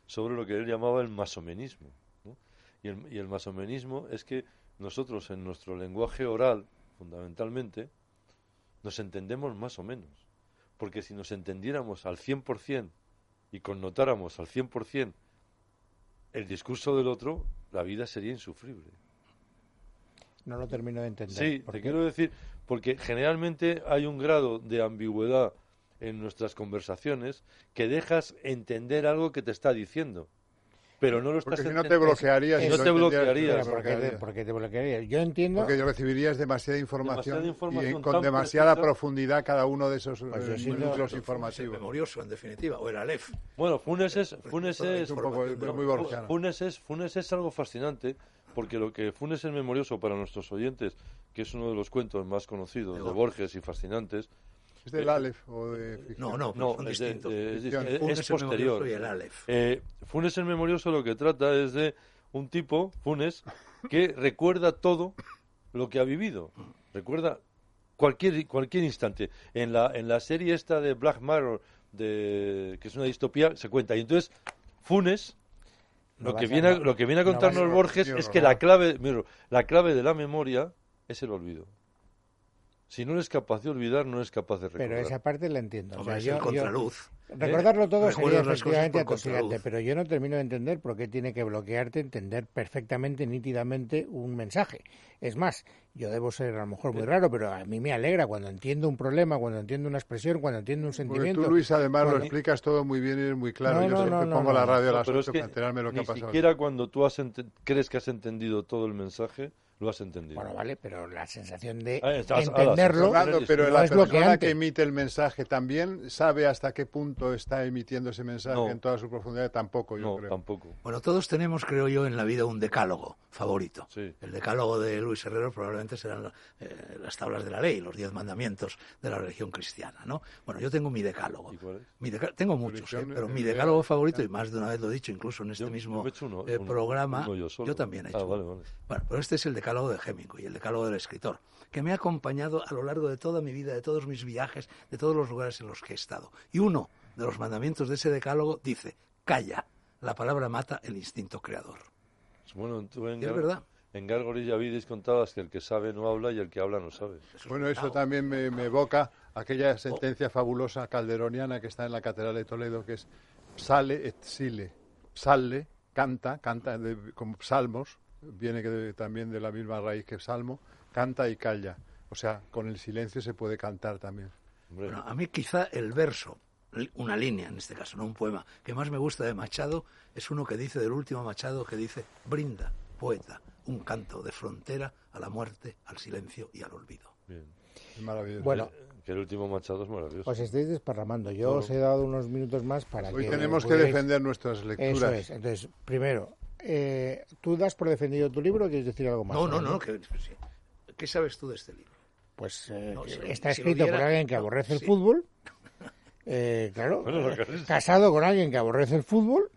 Speaker 3: sobre lo que él llamaba el masomenismo. ¿no? Y, el, y el masomenismo es que nosotros en nuestro lenguaje oral, fundamentalmente, nos entendemos más o menos. Porque si nos entendiéramos al 100% y connotáramos al 100% el discurso del otro, la vida sería insufrible.
Speaker 2: No lo termino de entender.
Speaker 3: Sí,
Speaker 2: ¿Por
Speaker 3: te
Speaker 2: qué?
Speaker 3: quiero decir, porque generalmente hay un grado de ambigüedad en nuestras conversaciones que dejas entender algo que te está diciendo, pero no lo estás
Speaker 4: Porque si no te bloquearías.
Speaker 3: Si no
Speaker 4: lo
Speaker 3: te bloquearías.
Speaker 2: Pero
Speaker 4: te
Speaker 2: ¿por qué te,
Speaker 4: bloquearías.
Speaker 2: Yo entiendo...
Speaker 4: Porque recibirías demasiada información,
Speaker 3: Demasiada información
Speaker 4: y con demasiada
Speaker 3: precisa.
Speaker 4: profundidad cada uno de esos
Speaker 2: Pues
Speaker 4: eh, núcleos
Speaker 6: El
Speaker 4: informativos.
Speaker 6: memorioso, en definitiva, o el Aleph.
Speaker 3: Bueno, Funes es, Funes
Speaker 6: Todo
Speaker 3: es,
Speaker 4: un poco- es muy borgiano.
Speaker 3: Funes es, Funes es algo fascinante, porque lo que Funes es memorioso para nuestros oyentes, que es uno de los cuentos más conocidos de Borges y fascinantes,
Speaker 4: ¿Es del Aleph o de ficción?
Speaker 6: No, no,
Speaker 3: no,
Speaker 6: son
Speaker 3: es, de-
Speaker 6: distintos.
Speaker 3: de- es,
Speaker 6: Funes
Speaker 3: es
Speaker 6: el
Speaker 3: posterior.
Speaker 6: memorioso y el Aleph.
Speaker 3: Eh, Funes el memorioso lo que trata es de un tipo, Funes, que recuerda todo lo que ha vivido. Recuerda cualquier cualquier instante. En la en la serie esta de Black Mirror, de, que es una distopía, se cuenta. Y entonces Funes
Speaker 2: No
Speaker 3: lo que viene a, lo que viene a
Speaker 2: no
Speaker 3: contarnos Borges es que
Speaker 4: no.
Speaker 3: la clave, mira, la clave de la memoria es el olvido. Si no eres capaz de olvidar, no eres capaz de recordar.
Speaker 2: Pero esa parte la entiendo. O
Speaker 6: Hombre,
Speaker 2: sea,
Speaker 6: es
Speaker 2: yo- yo-
Speaker 6: contraluz.
Speaker 2: Recordarlo todo sería efectivamente atosigante, pero yo no termino de entender por qué tiene que bloquearte entender perfectamente, nítidamente un mensaje. Es más, yo debo ser a lo mejor muy raro, pero a mí me alegra cuando entiendo un problema, cuando entiendo una expresión, cuando entiendo un
Speaker 4: Porque
Speaker 2: sentimiento.
Speaker 4: tú, Luis, además lo explicas todo muy bien y muy claro.
Speaker 2: No,
Speaker 4: Yo
Speaker 2: no,
Speaker 4: siempre
Speaker 2: no, no,
Speaker 4: pongo
Speaker 2: no.
Speaker 4: la radio a las
Speaker 3: pero
Speaker 4: 8
Speaker 3: es que
Speaker 4: para enterarme lo que
Speaker 3: ni
Speaker 4: ha pasado.
Speaker 3: siquiera cuando tú has crees que has entendido todo el mensaje, lo has entendido.
Speaker 2: Bueno, vale, pero la sensación de
Speaker 3: Ah, estás- ahora,
Speaker 2: entenderlo
Speaker 4: Fernando, pero
Speaker 2: no
Speaker 4: la
Speaker 2: es
Speaker 4: persona que emite el mensaje también sabe hasta qué punto está emitiendo ese mensaje
Speaker 3: No.
Speaker 4: en toda su profundidad. Tampoco, yo
Speaker 3: no,
Speaker 4: creo.
Speaker 3: tampoco.
Speaker 6: Bueno, todos tenemos, creo yo, en la vida un decálogo favorito.
Speaker 3: Sí.
Speaker 6: El decálogo de Luis Herrero probablemente serán eh, las tablas de la ley, los diez mandamientos de la religión cristiana, ¿no? Bueno, yo tengo mi decálogo.
Speaker 3: ¿Y cuál es?
Speaker 6: Mi deca- tengo muchos, eh, pero
Speaker 4: eh,
Speaker 6: mi
Speaker 4: eh,
Speaker 6: decálogo favorito, y más de una vez lo he dicho, incluso en este
Speaker 3: Yo-
Speaker 6: mismo
Speaker 3: yo me he hecho uno-
Speaker 6: eh,
Speaker 3: uno-
Speaker 6: programa,
Speaker 3: uno yo solo.
Speaker 6: también he hecho
Speaker 3: Ah, vale, vale.
Speaker 6: Bueno, pero este es el decálogo de Hemingway, el decálogo del escritor, que me ha acompañado a lo largo de toda mi vida, de todos mis viajes, de todos los lugares en los que he estado. Y uno de los mandamientos de ese decálogo dice, calla. La palabra mata el instinto creador.
Speaker 3: Bueno, tú en,
Speaker 6: Es
Speaker 3: Gar-
Speaker 6: verdad.
Speaker 3: en Gárgoles ya vidis contabas que el que sabe no habla y el que habla no sabe.
Speaker 4: Bueno, eso también me, me evoca aquella sentencia fabulosa calderoniana que está en la Catedral de Toledo, que es sale et sile. Sale, canta, canta de- como salmos, viene que de- también de la misma raíz que salmo, canta y calla. O sea, con el silencio se puede cantar también.
Speaker 6: Bueno, a mí quizá el verso, una línea en este caso, no un poema, que más me gusta de Machado es uno que dice del último Machado que dice, brinda, poeta, un canto de frontera a la muerte, al silencio y al olvido.
Speaker 3: bien.
Speaker 4: Es maravilloso.
Speaker 2: Bueno,
Speaker 3: Que el último Machado es maravilloso.
Speaker 2: os estáis desparramando. Yo os he dado unos minutos más para
Speaker 4: Hoy
Speaker 2: que...
Speaker 4: tenemos que defender nuestras
Speaker 2: Eso
Speaker 4: lecturas.
Speaker 2: es. Entonces, primero, eh, ¿tú das por defendido tu libro o quieres decir algo más?
Speaker 6: No, no, no, que. ¿qué sabes tú de este libro?
Speaker 2: Pues eh,
Speaker 6: No,
Speaker 2: que
Speaker 6: si-
Speaker 2: está
Speaker 6: si
Speaker 2: escrito por alguien que
Speaker 6: no,
Speaker 2: aborrece el
Speaker 6: sí.
Speaker 2: fútbol. Eh, claro,
Speaker 3: Bueno,
Speaker 2: eh, casado con alguien que aborrece el fútbol,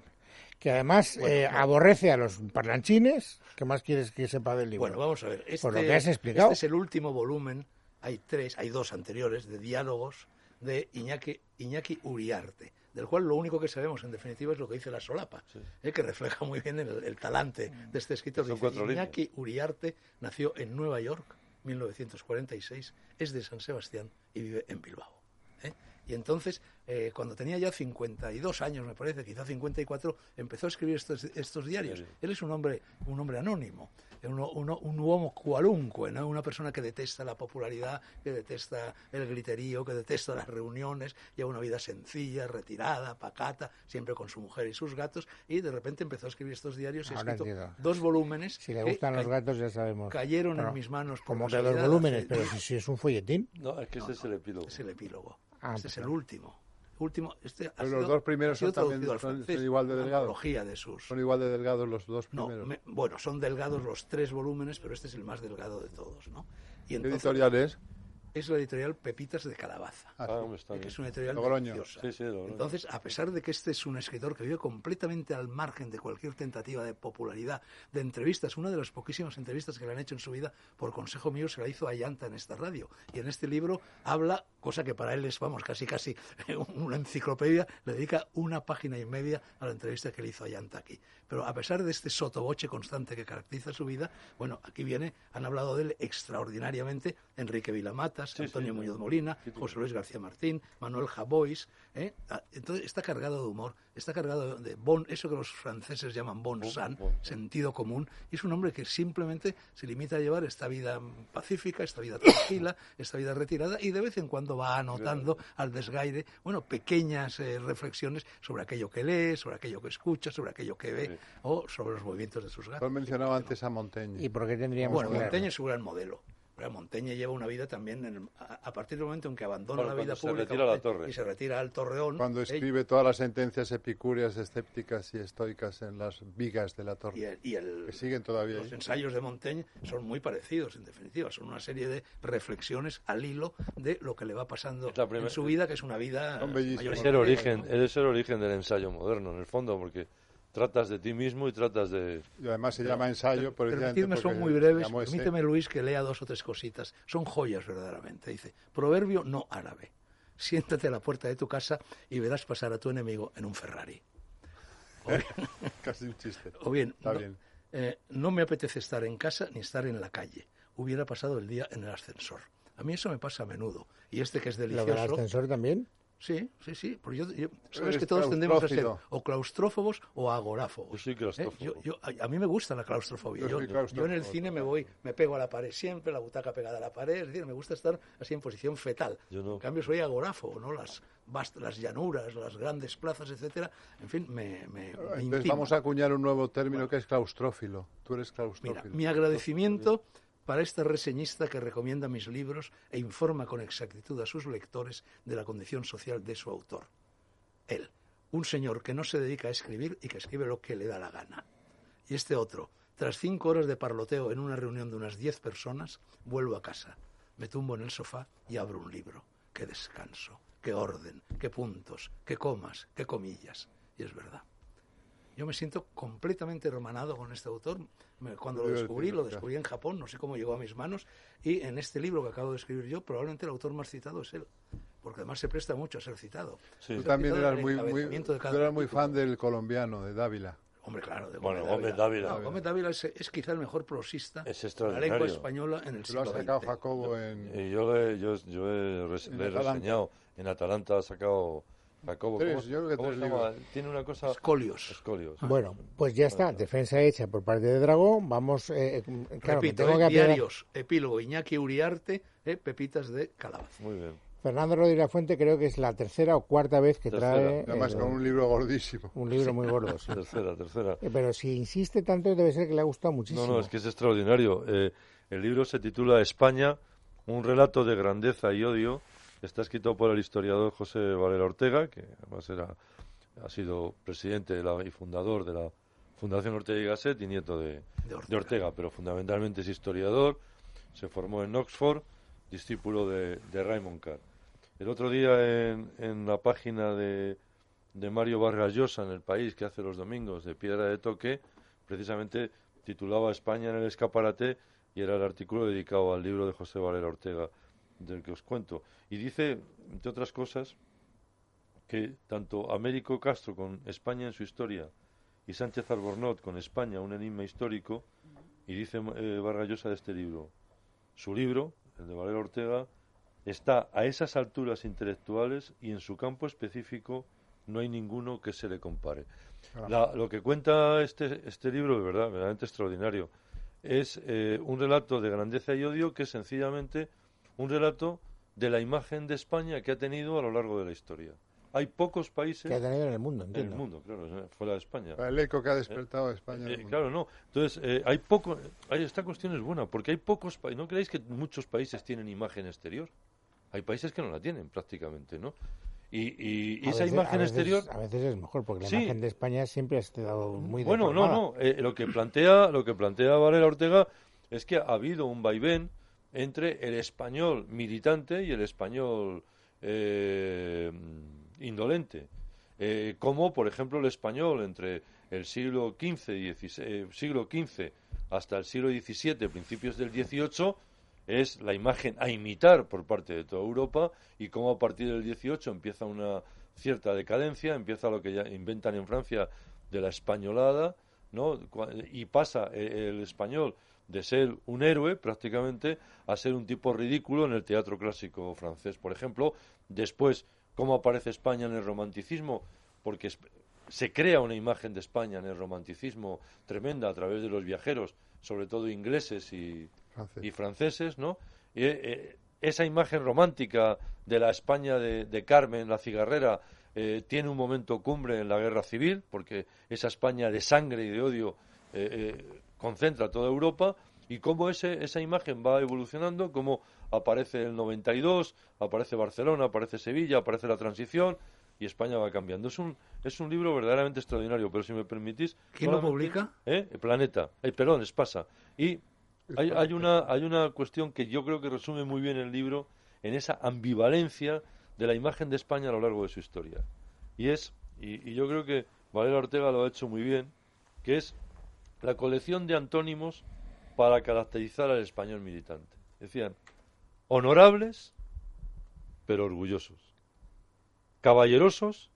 Speaker 2: que además eh, aborrece a los parlanchines. ¿Qué más quieres que sepa del libro?
Speaker 6: Bueno, vamos a ver. Este,
Speaker 2: Por lo que has explicado.
Speaker 6: este es el último volumen, hay tres, hay dos anteriores, de diálogos de Iñaki, Iñaki Uriarte, del cual lo único que sabemos en definitiva es lo que dice la solapa, eh, que refleja muy bien el, el talante de este escritor.
Speaker 3: Son
Speaker 6: Dice, Uriarte nació en Nueva York, 1946, es de San Sebastián y vive en Bilbao. ¿eh? Y entonces, eh, cuando tenía ya 52 años, me parece, quizá 54, empezó a escribir estos, estos diarios. Él es un hombre, un hombre anónimo, uno, uno- un uomo qualunque, ¿no? una persona que detesta la popularidad, que detesta el griterío, que detesta las reuniones, lleva una vida sencilla, retirada, pacata, siempre con su mujer y sus gatos, y de repente empezó a escribir estos diarios y ha escrito
Speaker 2: entiendo.
Speaker 6: dos volúmenes
Speaker 2: si le gustan los gatos ya sabemos.
Speaker 6: cayeron en mis manos.
Speaker 2: Como que dos volúmenes, pero si, si es un folletín.
Speaker 3: No, es que ese es el epílogo.
Speaker 6: es el epílogo.
Speaker 2: Ah,
Speaker 6: este es el
Speaker 2: claro.
Speaker 6: último. Último, este ha
Speaker 4: Pero
Speaker 6: sido-
Speaker 4: los dos primeros son también- son-
Speaker 6: francés,
Speaker 4: son igual de delgados.
Speaker 6: de sus.
Speaker 4: Son igual de delgados los dos
Speaker 6: No,
Speaker 4: primeros.
Speaker 6: me- bueno, son delgados los tres volúmenes, pero este es el más delgado de todos, ¿no? Y
Speaker 4: ¿Qué
Speaker 6: entonces
Speaker 4: editorial es?
Speaker 6: Es la editorial Pepitas de Calabaza.
Speaker 4: Ah,
Speaker 3: Ah,
Speaker 6: que
Speaker 3: bien.
Speaker 6: es una editorial.
Speaker 3: Sí, sí.
Speaker 6: Entonces, a pesar de que este es un escritor que vive completamente al margen de cualquier tentativa de popularidad, de entrevistas, una de las poquísimas entrevistas que le han hecho en su vida, por consejo mío, se la hizo a Llanta en esta radio. Y en este libro habla, cosa que para él es, vamos, casi casi una enciclopedia, le dedica una página y media a la entrevista que le hizo a Llanta aquí. Pero a pesar de este sotoboche constante que caracteriza su vida, bueno, aquí viene, han hablado de él extraordinariamente Enrique
Speaker 3: Sí,
Speaker 6: Antonio
Speaker 3: sí,
Speaker 6: Muñoz. Molina,
Speaker 3: Sí, sí.
Speaker 6: José Luis García Martín, Manuel Javois. ¿eh? Ah, Entonces está cargado de humor, está cargado de bon, eso que los franceses llaman bon
Speaker 3: bon-
Speaker 6: sentido común. Y es un hombre que simplemente se limita a llevar esta vida pacífica, esta vida tranquila, esta vida retirada y de vez en cuando va anotando al desgaire, bueno, pequeñas eh, reflexiones sobre aquello que lee, sobre aquello que escucha, sobre aquello que ve
Speaker 3: Sí.
Speaker 6: o sobre los movimientos de sus gatos.
Speaker 4: has mencionado antes a Montaigne.
Speaker 2: ¿Y por qué tendríamos
Speaker 6: Bueno? Montaigne es un gran modelo. Pero Montaigne lleva una vida también, en el- a, a partir del momento en que abandona
Speaker 3: Bueno,
Speaker 6: la vida pública
Speaker 3: retira a la torre.
Speaker 6: y se retira al Torreón.
Speaker 4: Cuando
Speaker 6: eh,
Speaker 4: escribe todas las sentencias epicúreas, escépticas y estoicas en las vigas de la
Speaker 6: y
Speaker 4: torre.
Speaker 6: el, y el-
Speaker 4: Que siguen todavía
Speaker 6: los
Speaker 4: ahí.
Speaker 6: ensayos de Montaigne son muy parecidos, en definitiva. Son una serie de reflexiones al hilo de lo que le va pasando en su vida, que es una vida
Speaker 3: Es el origen, es el origen del ensayo moderno, en el fondo, porque tratas de ti mismo y tratas de...
Speaker 4: Y además se llama ensayo, precisamente
Speaker 6: Permitidme, son muy breves.
Speaker 4: ese.
Speaker 6: Permíteme, Luis, que lea dos o tres cositas. Son joyas, verdaderamente. Dice, proverbio no árabe. Siéntate a la puerta de tu casa y verás pasar a tu enemigo en un Ferrari. O bien,
Speaker 4: Casi un chiste.
Speaker 6: o bien,
Speaker 4: Está
Speaker 6: no,
Speaker 4: bien.
Speaker 6: eh, no me apetece estar en casa ni estar en la calle. Hubiera pasado el día en el ascensor. A mí eso me pasa a menudo. Y este que es
Speaker 2: ¿Lo del
Speaker 6: delicioso...
Speaker 2: ascensor también?
Speaker 6: Sí, sí, sí. Porque yo, yo- sabes que todos tendemos a ser o claustrófobos o agoráfobos.
Speaker 3: Yo soy claustrófobo.
Speaker 6: ¿Eh? Yo- yo- a, a mí me gusta la claustrofobia.
Speaker 4: Yo
Speaker 6: Yo,
Speaker 4: claustrófobo.
Speaker 6: en el cine me voy, me pego a la pared siempre, la butaca pegada a la pared. Es decir, me gusta estar así en posición fetal.
Speaker 3: Yo no.
Speaker 6: En cambio, soy agoráfobo, ¿no? Las, las llanuras, las grandes plazas, etcétera. En fin, me, me, me
Speaker 4: Entonces
Speaker 6: intima.
Speaker 4: vamos a acuñar un nuevo término que es claustrófilo. Tú eres
Speaker 6: Mira,
Speaker 4: claustrófilo.
Speaker 6: mi agradecimiento para este reseñista que recomienda mis libros e informa con exactitud a sus lectores de la condición social de su autor. Él, un señor que no se dedica a escribir y que escribe lo que le da la gana. Y este otro, tras cinco horas de parloteo en una reunión de unas diez personas, vuelvo a casa, me tumbo en el sofá y abro un libro. Qué descanso, qué orden, qué puntos, qué comas, qué comillas. Y es verdad. Yo me siento completamente hermanado con este autor. Cuando lo descubrí, lo descubrí en Japón, no sé cómo llegó a mis manos, y en este libro que acabo de escribir yo, probablemente el autor más citado es él. porque además se presta mucho a ser citado.
Speaker 3: Sí.
Speaker 4: Tú también
Speaker 6: citado
Speaker 4: eras muy, muy, tú eras muy fan del colombiano, de Dávila.
Speaker 6: Hombre, claro, de
Speaker 3: Bueno,
Speaker 6: Gómez
Speaker 3: Gómez
Speaker 6: Dávila.
Speaker 3: Dávila.
Speaker 6: No, Gómez Dávila es, es quizá el mejor prosista
Speaker 3: Es
Speaker 6: de la
Speaker 3: extraordinario.
Speaker 6: lengua española en el
Speaker 4: Tú lo
Speaker 6: siglo
Speaker 4: has sacado. Jacobo en...
Speaker 3: Y yo, le, yo, yo he, le he reseñado. En Atalanta ha sacado Jacobo.
Speaker 4: Tres,
Speaker 3: ¿cómo,
Speaker 4: yo creo que
Speaker 3: cómo
Speaker 4: tres
Speaker 3: se llama?
Speaker 4: libros.
Speaker 3: Tiene una cosa...
Speaker 6: Escolios.
Speaker 3: Escolios.
Speaker 2: Bueno, pues ya está, defensa hecha por parte de Dragón. Vamos, eh, claro, me
Speaker 6: Repito,
Speaker 2: tengo
Speaker 6: eh,
Speaker 2: que
Speaker 6: diarios, epílogo, Iñaki Uriarte, eh, Pepitas de Calabaza.
Speaker 3: Muy bien.
Speaker 2: Fernando Rodríguez Fuente creo que es la tercera o cuarta vez que
Speaker 3: Tercera.
Speaker 2: trae
Speaker 4: Además
Speaker 2: eh,
Speaker 4: con un libro gordísimo.
Speaker 2: un libro muy gordo. sí.
Speaker 3: Tercera, tercera.
Speaker 2: Eh, Pero si insiste tanto debe ser que le ha gustado muchísimo.
Speaker 3: No, no, es que es extraordinario. Eh, el libro se titula España, un relato de grandeza y odio. Está escrito por el historiador José Valera Ortega, que además era, ha sido presidente de la- y fundador de la Fundación Ortega y Gasset y nieto de,
Speaker 6: De Ortega.
Speaker 3: de Ortega, pero fundamentalmente es historiador. Se formó en Oxford, discípulo de, de Raymond Carr. El otro día en, en la página de, de Mario Vargas Llosa en El País, que hace los domingos de Piedra de Toque, precisamente titulaba España en el escaparate y era el artículo dedicado al libro de José Valera Ortega, del que os cuento. Y dice, entre otras cosas, que tanto Américo Castro con España en su historia y Sánchez Albornoz con España, un enigma histórico, y dice eh, Vargas Llosa de este libro, su libro, el de Valera Ortega, está a esas alturas intelectuales y en su campo específico no hay ninguno que se le compare. La- lo que cuenta este, este libro, de verdad, verdaderamente extraordinario, es eh, un relato de grandeza y odio que sencillamente un relato de la imagen de España que ha tenido a lo largo de la historia. Hay pocos países
Speaker 2: que ha tenido en el mundo,
Speaker 3: en
Speaker 2: entiendo.
Speaker 3: el mundo, claro, fuera de España.
Speaker 4: El eco que ha despertado España. en
Speaker 3: Eh, claro, no. Entonces, eh, hay poco. Hay, esta cuestión es buena, porque hay pocos países. ¿No creéis que muchos países tienen imagen exterior? Hay países que no la tienen prácticamente, ¿no? Y, y- esa
Speaker 2: veces-
Speaker 3: imagen
Speaker 2: a veces-
Speaker 3: exterior.
Speaker 2: A veces es mejor, porque la
Speaker 3: Sí.
Speaker 2: imagen de España siempre ha estado muy
Speaker 3: Bueno, no,
Speaker 2: deformada.
Speaker 3: no. eh, lo que plantea, lo que plantea Valera Ortega es que ha habido un vaivén entre el español militante y el español eh, indolente. Eh, como, por ejemplo, el español entre el siglo XV, y eh, siglo XV hasta el siglo XVII, principios del XVIII, es la imagen a imitar por parte de toda Europa y cómo a partir del 18 empieza una cierta decadencia, empieza lo que ya inventan en Francia de la españolada, ¿no? Y pasa eh, el español de ser un héroe prácticamente a ser un tipo ridículo en el teatro clásico francés, por ejemplo. Después, cómo aparece España en el romanticismo, porque se crea una imagen de España en el romanticismo tremenda a través de los viajeros, sobre todo ingleses y,
Speaker 4: Francés.
Speaker 3: y franceses, ¿no? Y, eh, esa imagen romántica de la España de, de Carmen, la cigarrera, eh, tiene un momento cumbre en la guerra civil, porque esa España de sangre y de odio eh, concentra toda Europa, y cómo ese, esa imagen va evolucionando, cómo aparece el 92, aparece Barcelona, aparece Sevilla, aparece la transición, y España va cambiando. Es un, es un libro verdaderamente extraordinario, pero si me permitís...
Speaker 6: ¿Quién lo publica?
Speaker 3: ¿Eh? El Planeta. Eh, perdón, Espasa. Y hay, hay, una, hay una cuestión que yo creo que resume muy bien el libro en esa ambivalencia de la imagen de España a lo largo de su historia. Y es, y, y yo creo que Valera Ortega lo ha hecho muy bien, que es la colección de antónimos para caracterizar al español militante. Decían, honorables, pero orgullosos. Caballerosos,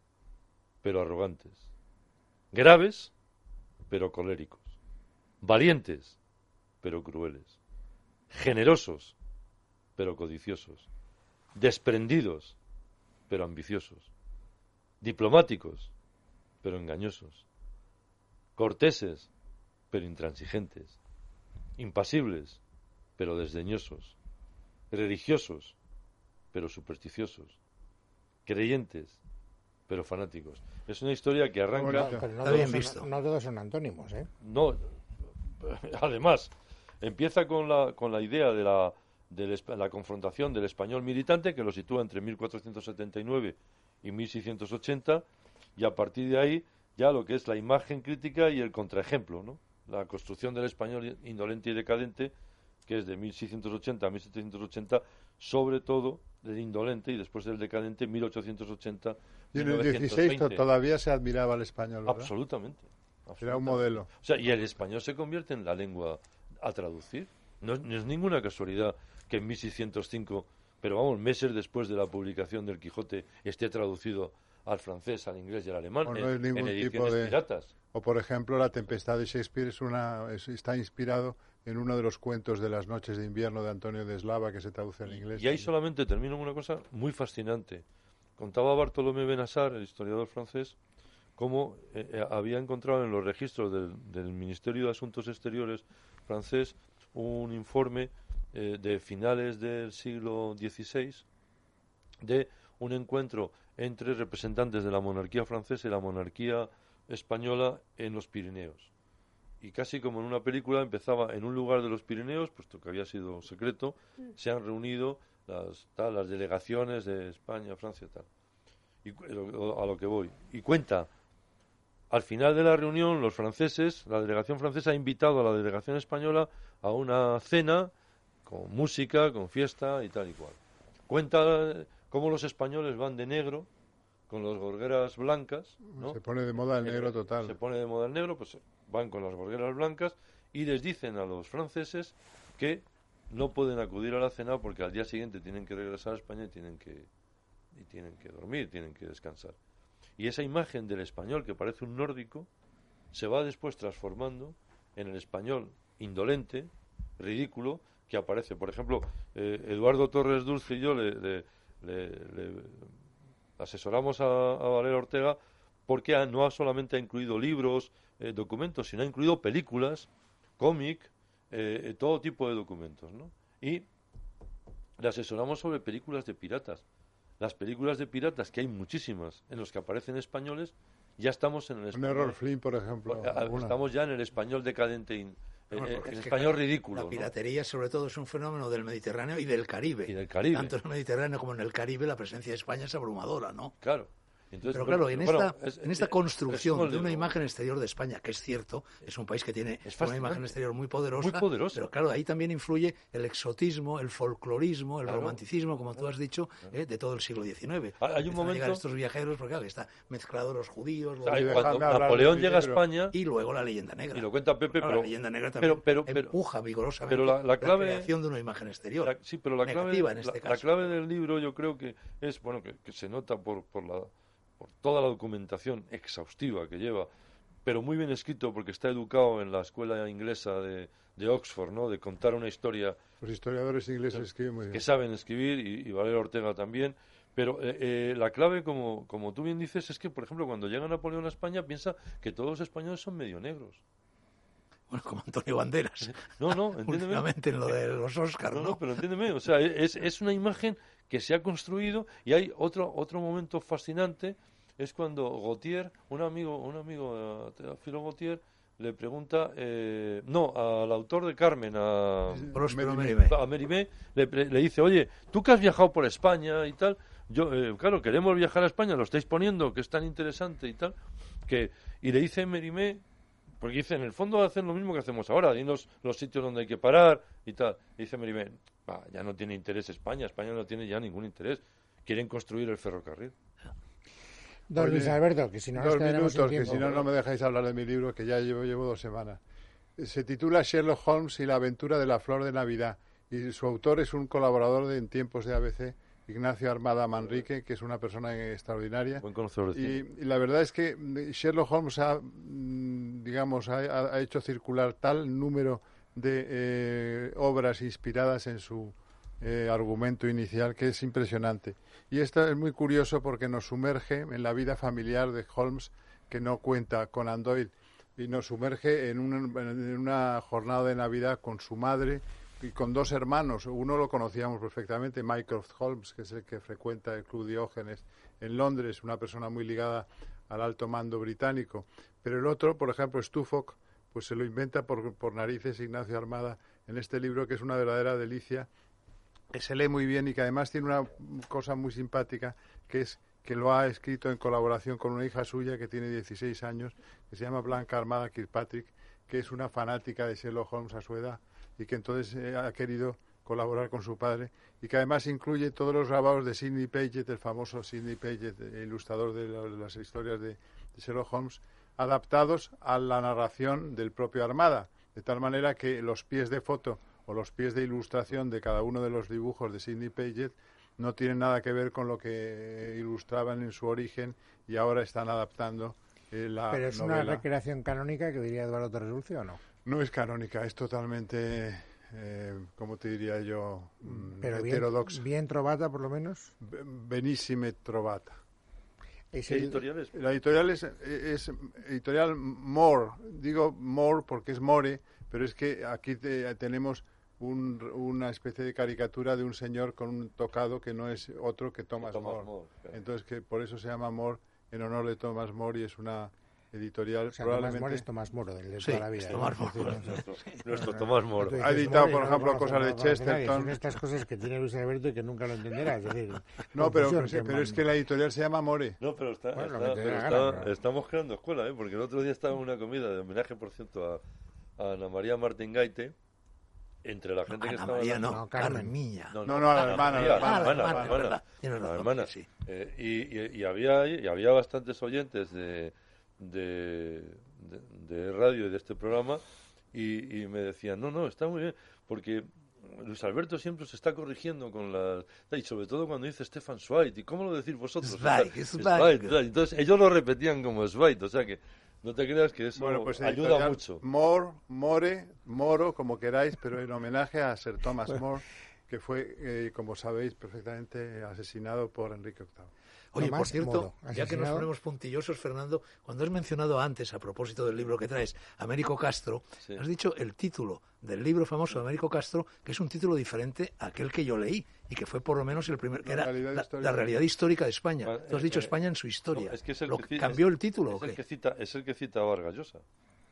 Speaker 3: pero arrogantes. Graves, pero coléricos. Valientes, pero crueles. Generosos, pero codiciosos. Desprendidos, pero ambiciosos. Diplomáticos, pero engañosos. Corteses, pero intransigentes. Impasibles, pero desdeñosos. Religiosos, pero supersticiosos. Creyentes, pero fanáticos. Es una historia que arranca...
Speaker 2: Pero no todos,
Speaker 6: visto.
Speaker 2: son, no todos son antónimos, ¿eh?
Speaker 3: No, además, empieza con la, con la idea de la, del espa- la confrontación del español militante, que lo sitúa entre 1479 y 1680, y a partir de ahí ya lo que es la imagen crítica y el contraejemplo, ¿no? La construcción del español indolente y decadente, que es de 1680 a 1780, sobre todo del indolente y después del decadente 1880
Speaker 4: Y en el 16 to-
Speaker 3: 1920.
Speaker 4: todavía se admiraba al español, ¿verdad?
Speaker 3: Absolutamente.
Speaker 4: Era un modelo.
Speaker 3: O sea, y el español se convierte en la lengua a traducir. No, es- no es ninguna casualidad que en 1605 pero vamos, meses después de la publicación del Quijote esté traducido al francés, al inglés y al alemán
Speaker 4: O no
Speaker 3: en, en ediciones
Speaker 4: tipo de-
Speaker 3: piratas.
Speaker 4: O, por ejemplo, La Tempestad de Shakespeare es una, es- está inspirado en uno de los cuentos de las noches de invierno de Antonio de Eslava que se traduce al inglés.
Speaker 3: Y ahí solamente termino con una cosa muy fascinante. Contaba Bartolomé Benassar, el historiador francés, cómo eh, eh, había encontrado en los registros del, del Ministerio de Asuntos Exteriores francés un informe eh, de finales del siglo XVI de un encuentro entre representantes de la monarquía francesa y la monarquía española en los Pirineos. Y casi como en una película empezaba en un lugar de los Pirineos, puesto que había sido secreto, se han reunido las, tal, las delegaciones de España, Francia, tal. Y a lo que voy. Y cuenta, al final de la reunión, los franceses, la delegación francesa ha invitado a la delegación española a una cena con música, con fiesta y tal y cual. Cuenta cómo los españoles van de negro, con las gorgueras blancas, ¿no?
Speaker 4: Se pone de moda el negro
Speaker 3: Eh,
Speaker 4: total.
Speaker 3: Se pone de moda el negro, pues van con las gorgueras blancas y les dicen a los franceses que no pueden acudir a la cena porque al día siguiente tienen que regresar a España y tienen que, y tienen que dormir, tienen que descansar. Y esa imagen del español que parece un nórdico se va después transformando en el español indolente, ridículo, que aparece. Por ejemplo, eh, Eduardo Torres Dulce y yo le, le- le- le asesoramos a, a Valera Ortega porque ha- no ha solamente ha incluido libros, eh, documentos, sino ha incluido películas, cómic, eh, eh, todo tipo de documentos, ¿no? Y le asesoramos sobre películas de piratas. Las películas de piratas, que hay muchísimas, en los que aparecen españoles, ya estamos en el
Speaker 4: Un
Speaker 3: español.
Speaker 4: error Flynn, por ejemplo. Alguna.
Speaker 3: Estamos ya en el español decadente, in- eh, eh, en
Speaker 6: es
Speaker 3: español ridículo.
Speaker 6: La
Speaker 3: ¿no?
Speaker 6: piratería, sobre todo, es un fenómeno del Mediterráneo y del Caribe.
Speaker 3: Y del Caribe.
Speaker 6: Tanto en el Mediterráneo como en el Caribe, la presencia de España es abrumadora, ¿no?
Speaker 3: Claro. Entonces,
Speaker 6: Pero claro, en
Speaker 3: bueno,
Speaker 6: esta,
Speaker 3: es-
Speaker 6: en esta
Speaker 3: es-
Speaker 6: construcción
Speaker 3: es
Speaker 6: de una imagen exterior de España, que es cierto, es un país que tiene
Speaker 3: Es
Speaker 6: una imagen exterior muy poderosa,
Speaker 3: Muy poderosa.
Speaker 6: pero claro, ahí también influye el exotismo, el folclorismo, el
Speaker 3: Claro.
Speaker 6: romanticismo, como tú has dicho, eh, de todo el siglo XIX.
Speaker 3: Hay un
Speaker 6: a
Speaker 3: momento-
Speaker 6: estos viajeros, porque claro, está mezclado los judíos, los
Speaker 3: cuando Napoleón llega a. España,
Speaker 6: y luego la leyenda negra.
Speaker 3: y lo cuenta Pepe,
Speaker 6: Claro,
Speaker 3: pero,
Speaker 6: la leyenda negra también
Speaker 3: pero, pero, pero-
Speaker 6: empuja vigorosamente
Speaker 3: pero la- la clave-
Speaker 6: creación de una imagen exterior.
Speaker 3: La- sí, pero la clave,
Speaker 6: en este
Speaker 3: la, la
Speaker 6: caso.
Speaker 3: clave del libro yo creo que es, bueno, que, que se nota por, por, la, por toda la documentación exhaustiva que lleva, pero muy bien escrito porque está educado en la escuela inglesa de, de Oxford, ¿no? De contar una historia
Speaker 4: Los historiadores ingleses escriben muy bien.
Speaker 3: que saben escribir y, y Valera Ortega también. Pero eh, eh, la clave, como, como tú bien dices, es que, por ejemplo, cuando llega Napoleón a España, piensa que todos los españoles son medio negros.
Speaker 6: Bueno, como Antonio Banderas.
Speaker 3: No, no, entiéndeme.
Speaker 6: Últimamente en lo de los Oscars,
Speaker 3: No,
Speaker 6: ¿no?
Speaker 3: no, pero entiéndeme, o sea, es, es una imagen que se ha construido y hay otro otro momento fascinante es cuando Gautier, un amigo, un amigo, eh, Teófilo Gautier, le pregunta, eh, no, al autor de Carmen, a.
Speaker 4: Mérimée.
Speaker 3: a le, dice, oye, tú que has viajado por España y tal, yo, eh, claro, queremos viajar a España, lo estáis poniendo, que es tan interesante y tal, que, y le dice Mérimée, porque dice, en el fondo hacen lo mismo que hacemos ahora, dinos los sitios donde hay que parar y tal. Y dice Mérimée, "Va, ya no tiene interés España, España no tiene ya ningún interés, quieren construir el ferrocarril.
Speaker 2: Don Luis Alberto, que si no nos
Speaker 4: dos minutos, que si no, no me dejáis hablar de mi libro, que ya llevo, llevo dos semanas. Se titula Sherlock Holmes y la aventura de la flor de Navidad. Y su autor es un colaborador de En tiempos de ABC, Ignacio Armada Manrique, que es una persona extraordinaria.
Speaker 3: Buen conocedor de
Speaker 4: Y, y la verdad es que mm, Sherlock Holmes ha, mm, digamos, ha hecho circular tal número de eh, obras inspiradas en su eh, argumento inicial que es impresionante. Y esto es muy curioso porque nos sumerge en la vida familiar de Holmes, que no cuenta con Andoid, y nos sumerge en, un- en una jornada de Navidad con su madre y con dos hermanos. Uno lo conocíamos perfectamente, Mycroft Holmes, que es el que frecuenta el Club Diógenes en Londres, una persona muy ligada al alto mando británico. Pero el otro, por ejemplo, Stuffock, pues se lo inventa por, por narices Ignacio Armada en este libro que es una verdadera delicia, que se lee muy bien y que además tiene una cosa muy simpática, que es que lo ha escrito en colaboración con una hija suya que tiene 16 años, que se llama Blanca Armada Kirkpatrick, que es una fanática de Sherlock Holmes a su edad y que entonces eh, ha querido colaborar con su padre y que además incluye todos los grabados de Sidney Paget, el famoso Sidney Paget, eh, ilustrador de, la- de las historias de, de Sherlock Holmes, adaptados a la narración del propio Armada, de tal manera que los pies de foto o los pies de ilustración de cada uno de los dibujos de Sidney Paget no tienen nada que ver con lo que ilustraban en su origen y ahora están adaptando eh, la
Speaker 2: Pero es una recreación canónica que diría Eduardo Torres Dulce o no.
Speaker 4: No es canónica, es totalmente, eh, ¿cómo te diría yo? Mm,
Speaker 2: Pero bien,
Speaker 4: heterodoxa.
Speaker 2: bien trovata, por lo menos.
Speaker 4: Be- Benissime trovata.
Speaker 2: Es
Speaker 3: ¿Qué
Speaker 2: el-
Speaker 3: editorial es?
Speaker 4: La editorial es, es editorial More. Digo More porque es More, pero es que aquí te- tenemos un- una especie de caricatura de un señor con un tocado que no es otro que Thomas,
Speaker 3: Thomas
Speaker 4: More.
Speaker 3: More, claro.
Speaker 4: Entonces, que por eso se llama More en honor de Thomas More y es una editorial
Speaker 2: o sea, Tomás
Speaker 4: probablemente...
Speaker 2: Moro es Tomás Moro, del de
Speaker 6: Sí,
Speaker 2: toda la vida.
Speaker 6: es Tomás
Speaker 2: ¿no?
Speaker 6: Moro.
Speaker 2: no-
Speaker 3: Nuestro, nuestro Tomás Moro.
Speaker 2: Tú
Speaker 4: Ha
Speaker 2: dices
Speaker 4: editado, por
Speaker 2: no
Speaker 4: ejemplo,
Speaker 2: conoce-
Speaker 4: cosas de
Speaker 2: no nadie.
Speaker 4: Chesterton.
Speaker 2: Son estas cosas que tiene Luis Alberto y que nunca lo entenderá. Es decir,
Speaker 4: No, pero, pero,
Speaker 2: que
Speaker 4: pero es que la editorial se llama More.
Speaker 3: No, pero, está,
Speaker 2: Bueno,
Speaker 3: está- pero está-
Speaker 2: gana, pero-
Speaker 3: estamos creando escuela, ¿eh? porque el otro día estaba en una comida de homenaje, por cierto, a, a Ana María Martín Gaite, entre la gente que
Speaker 6: Ana
Speaker 3: estaba...
Speaker 6: María
Speaker 3: hablando-
Speaker 6: no,
Speaker 2: No, Carmen.
Speaker 6: Carmiña.
Speaker 4: No, no, a la hermana, la hermana.
Speaker 6: la
Speaker 3: hermana, La
Speaker 6: sí.
Speaker 3: Eh, y, y- y había, y había bastantes oyentes de, de, de- de radio y de este programa y, y me decían, no, no, está muy bien, porque Luis Alberto siempre se está corrigiendo con las... Y sobre todo cuando dice Stefan Zweig, ¿y cómo lo decís vosotros?
Speaker 6: Zweig, Zweig.
Speaker 3: Entonces ellos lo repetían como Zweig, o sea que no te creas que eso
Speaker 4: Bueno, pues
Speaker 3: ayuda
Speaker 4: editorial
Speaker 3: mucho.
Speaker 4: More, More, Moro, como queráis, pero en homenaje a Sir Thomas More, que fue, eh, como sabéis perfectamente, asesinado por Enrique VIII.
Speaker 6: Oye,
Speaker 2: Tomás
Speaker 6: por cierto,
Speaker 2: Moro,
Speaker 6: ya que nos ponemos puntillosos, Fernando, cuando has mencionado antes, a propósito del libro que traes, Américo Castro,
Speaker 3: Sí.
Speaker 6: has dicho el título del libro famoso de Américo Castro, que es un título diferente a aquel que yo leí y que fue por lo menos el primer, que
Speaker 4: La
Speaker 6: era
Speaker 4: realidad
Speaker 6: la, realidad histórica de España.
Speaker 3: Bueno,
Speaker 6: Tú has dicho
Speaker 3: eh,
Speaker 6: España en su historia.
Speaker 3: No, es que es el
Speaker 6: ¿Lo
Speaker 3: que
Speaker 6: ¿Cambió
Speaker 3: es-
Speaker 6: el título
Speaker 3: es
Speaker 6: o
Speaker 3: el
Speaker 6: qué?
Speaker 3: que cita, es el que cita a Vargas Llosa.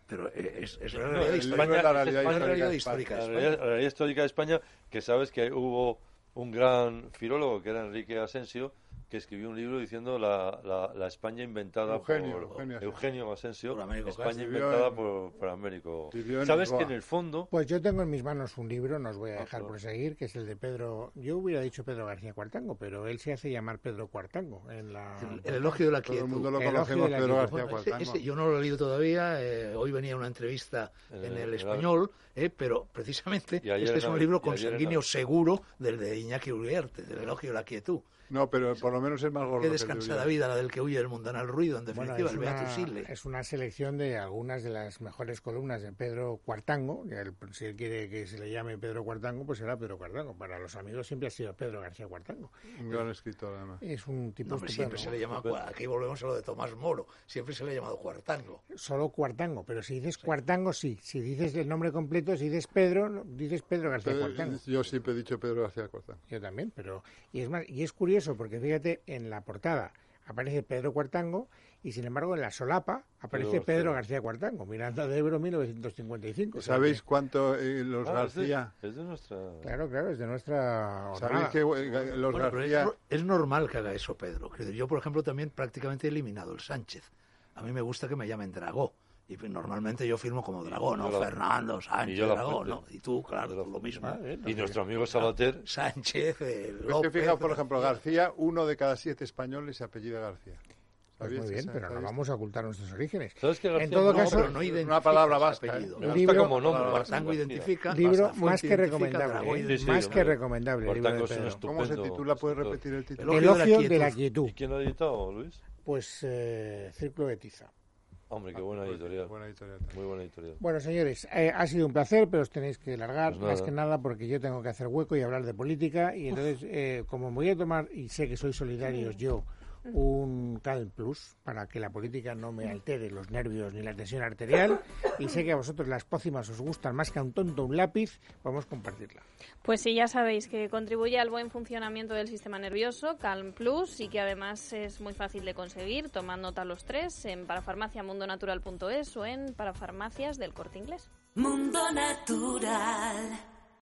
Speaker 6: Pero eh, es, es la realidad histórica.
Speaker 4: la
Speaker 3: España-
Speaker 4: realidad
Speaker 6: la
Speaker 3: España-
Speaker 6: realidad
Speaker 4: histórica de
Speaker 3: La
Speaker 6: España.
Speaker 3: realidad, la realidad histórica de España, que sabes que hubo un gran filólogo que era Enrique Asensio, que escribió un libro diciendo la, la, la España inventada
Speaker 4: Eugenio,
Speaker 3: por
Speaker 4: Eugenio Asensio.
Speaker 3: Eugenio Asensio,
Speaker 6: Por Américo
Speaker 3: España inventada
Speaker 4: en-
Speaker 3: por, por Américo. Sabes
Speaker 4: Lisboa.
Speaker 3: que en el fondo,
Speaker 2: Pues yo tengo en mis manos un libro, no os voy a dejar
Speaker 3: Ojo.
Speaker 2: por seguir, que es el de Pedro. Yo hubiera dicho Pedro García Cuartango, pero él se hace llamar Pedro Cuartango. En la...
Speaker 6: El, el elogio de la
Speaker 4: Todo
Speaker 6: quietud.
Speaker 4: el mundo lo
Speaker 2: El elogio
Speaker 4: conocemos,
Speaker 2: de la
Speaker 4: Pedro
Speaker 2: quietud.
Speaker 4: García
Speaker 6: Bueno, ese-
Speaker 4: Cuartango.
Speaker 6: ese yo no lo he leído todavía. eh, hoy venía una entrevista
Speaker 3: En
Speaker 6: en
Speaker 3: el-
Speaker 6: español, eh, pero precisamente este es
Speaker 3: la-
Speaker 6: un libro consanguíneo seguro del de Iñaki Uriarte, del elogio de la quietud.
Speaker 4: No, pero por lo menos es más gordo.
Speaker 6: Qué descansada vida la del que huye del mundanal ruido, en
Speaker 2: Bueno,
Speaker 6: definitiva,
Speaker 2: es,
Speaker 6: el
Speaker 2: una, es una selección de algunas de las mejores columnas de Pedro Cuartango. que el- si él quiere que se le llame Pedro Cuartango, pues será Pedro Cuartango. Para los amigos siempre ha sido Pedro García Cuartango.
Speaker 4: Un gran escritor, además.
Speaker 2: Es un tipo
Speaker 6: No, hombre, siempre se le llama, aquí volvemos a lo de Tomás Moro, siempre se le ha llamado Cuartango.
Speaker 2: Solo Cuartango, pero si dices Cuartango, sí. Si dices el nombre completo, si dices Pedro, no, dices Pedro García
Speaker 4: Pedro-
Speaker 2: Cuartango.
Speaker 4: yo siempre he dicho Pedro García Cuartango.
Speaker 2: Yo también, pero y es más y es curioso porque fíjate en la portada aparece Pedro Cuartango y sin embargo en la solapa aparece
Speaker 3: Pedro
Speaker 2: Pedro,
Speaker 3: García.
Speaker 2: Cuartango, Miranda de Ebro 1955. O sea
Speaker 4: ¿Sabéis
Speaker 2: que-
Speaker 4: cuánto eh, los
Speaker 3: Ah, es, de,
Speaker 4: García...
Speaker 3: es de nuestra...
Speaker 2: claro, claro, es de nuestra
Speaker 4: ¿Sabéis que eh, los
Speaker 6: Bueno, pero es,
Speaker 4: García...
Speaker 6: es normal que haga eso, Pedro. Yo, por ejemplo, también prácticamente he eliminado el Sánchez. A mí me gusta que me llamen Dragó. Y pues, normalmente yo firmo como Dragó, ¿no? Fernando
Speaker 3: y
Speaker 6: Sánchez
Speaker 3: yo la
Speaker 6: Dragó,
Speaker 3: fuente.
Speaker 6: ¿no? Y tú, claro,
Speaker 3: Yo la
Speaker 6: tú lo mismo.
Speaker 2: Ah, bien,
Speaker 3: Y
Speaker 2: no,
Speaker 3: nuestro amigo Sabater,
Speaker 6: Sánchez, eh,
Speaker 4: Es que
Speaker 6: López...
Speaker 4: fijaos, por ejemplo, García, uno de cada siete españoles se apellida García.
Speaker 2: Pues
Speaker 4: ¿Sabíais
Speaker 2: muy bien, pero no vamos a ocultar nuestros orígenes.
Speaker 3: ¿sabes que García
Speaker 2: En todo
Speaker 3: no,
Speaker 2: caso,
Speaker 6: no
Speaker 4: una palabra vasca, ¿eh?
Speaker 6: apellido.
Speaker 3: Me
Speaker 2: El
Speaker 3: gusta
Speaker 2: libro-
Speaker 3: como nombre.
Speaker 6: Identifica...
Speaker 2: Libro
Speaker 6: Bastafuente
Speaker 2: más que recomendable,
Speaker 6: Dragó
Speaker 2: ¿eh?
Speaker 3: Sí, sí,
Speaker 2: más que recomendable.
Speaker 3: es un
Speaker 2: Pedro.
Speaker 3: estupendo.
Speaker 4: ¿Cómo se titula? ¿Puedes repetir el título?
Speaker 6: Elogio de la quietud.
Speaker 3: ¿Y quién lo ha editado, Luis?
Speaker 2: Pues eh, Círculo de Tiza.
Speaker 3: Hombre, qué buena
Speaker 4: Pues,
Speaker 3: editorial.
Speaker 4: Buena editorial.
Speaker 3: Muy buena editorial.
Speaker 2: Bueno, señores, eh, ha sido un placer, pero os tenéis que largar,
Speaker 3: Pues
Speaker 2: más que nada porque yo tengo que hacer hueco y hablar de política. Y entonces, eh, como me voy a tomar, y sé que sois solidarios yo, un Calm Plus para que la política no me altere los nervios ni la tensión arterial, y sé que a vosotros las pócimas os gustan más que a un tonto un lápiz, vamos a compartirla.
Speaker 5: Pues sí, ya sabéis que contribuye al buen funcionamiento del sistema nervioso, Calm Plus, y que además es muy fácil de conseguir. Tomad nota los tres en parafarmaciamundonatural.es o en parafarmacias del corte inglés.
Speaker 7: Mundo Natural.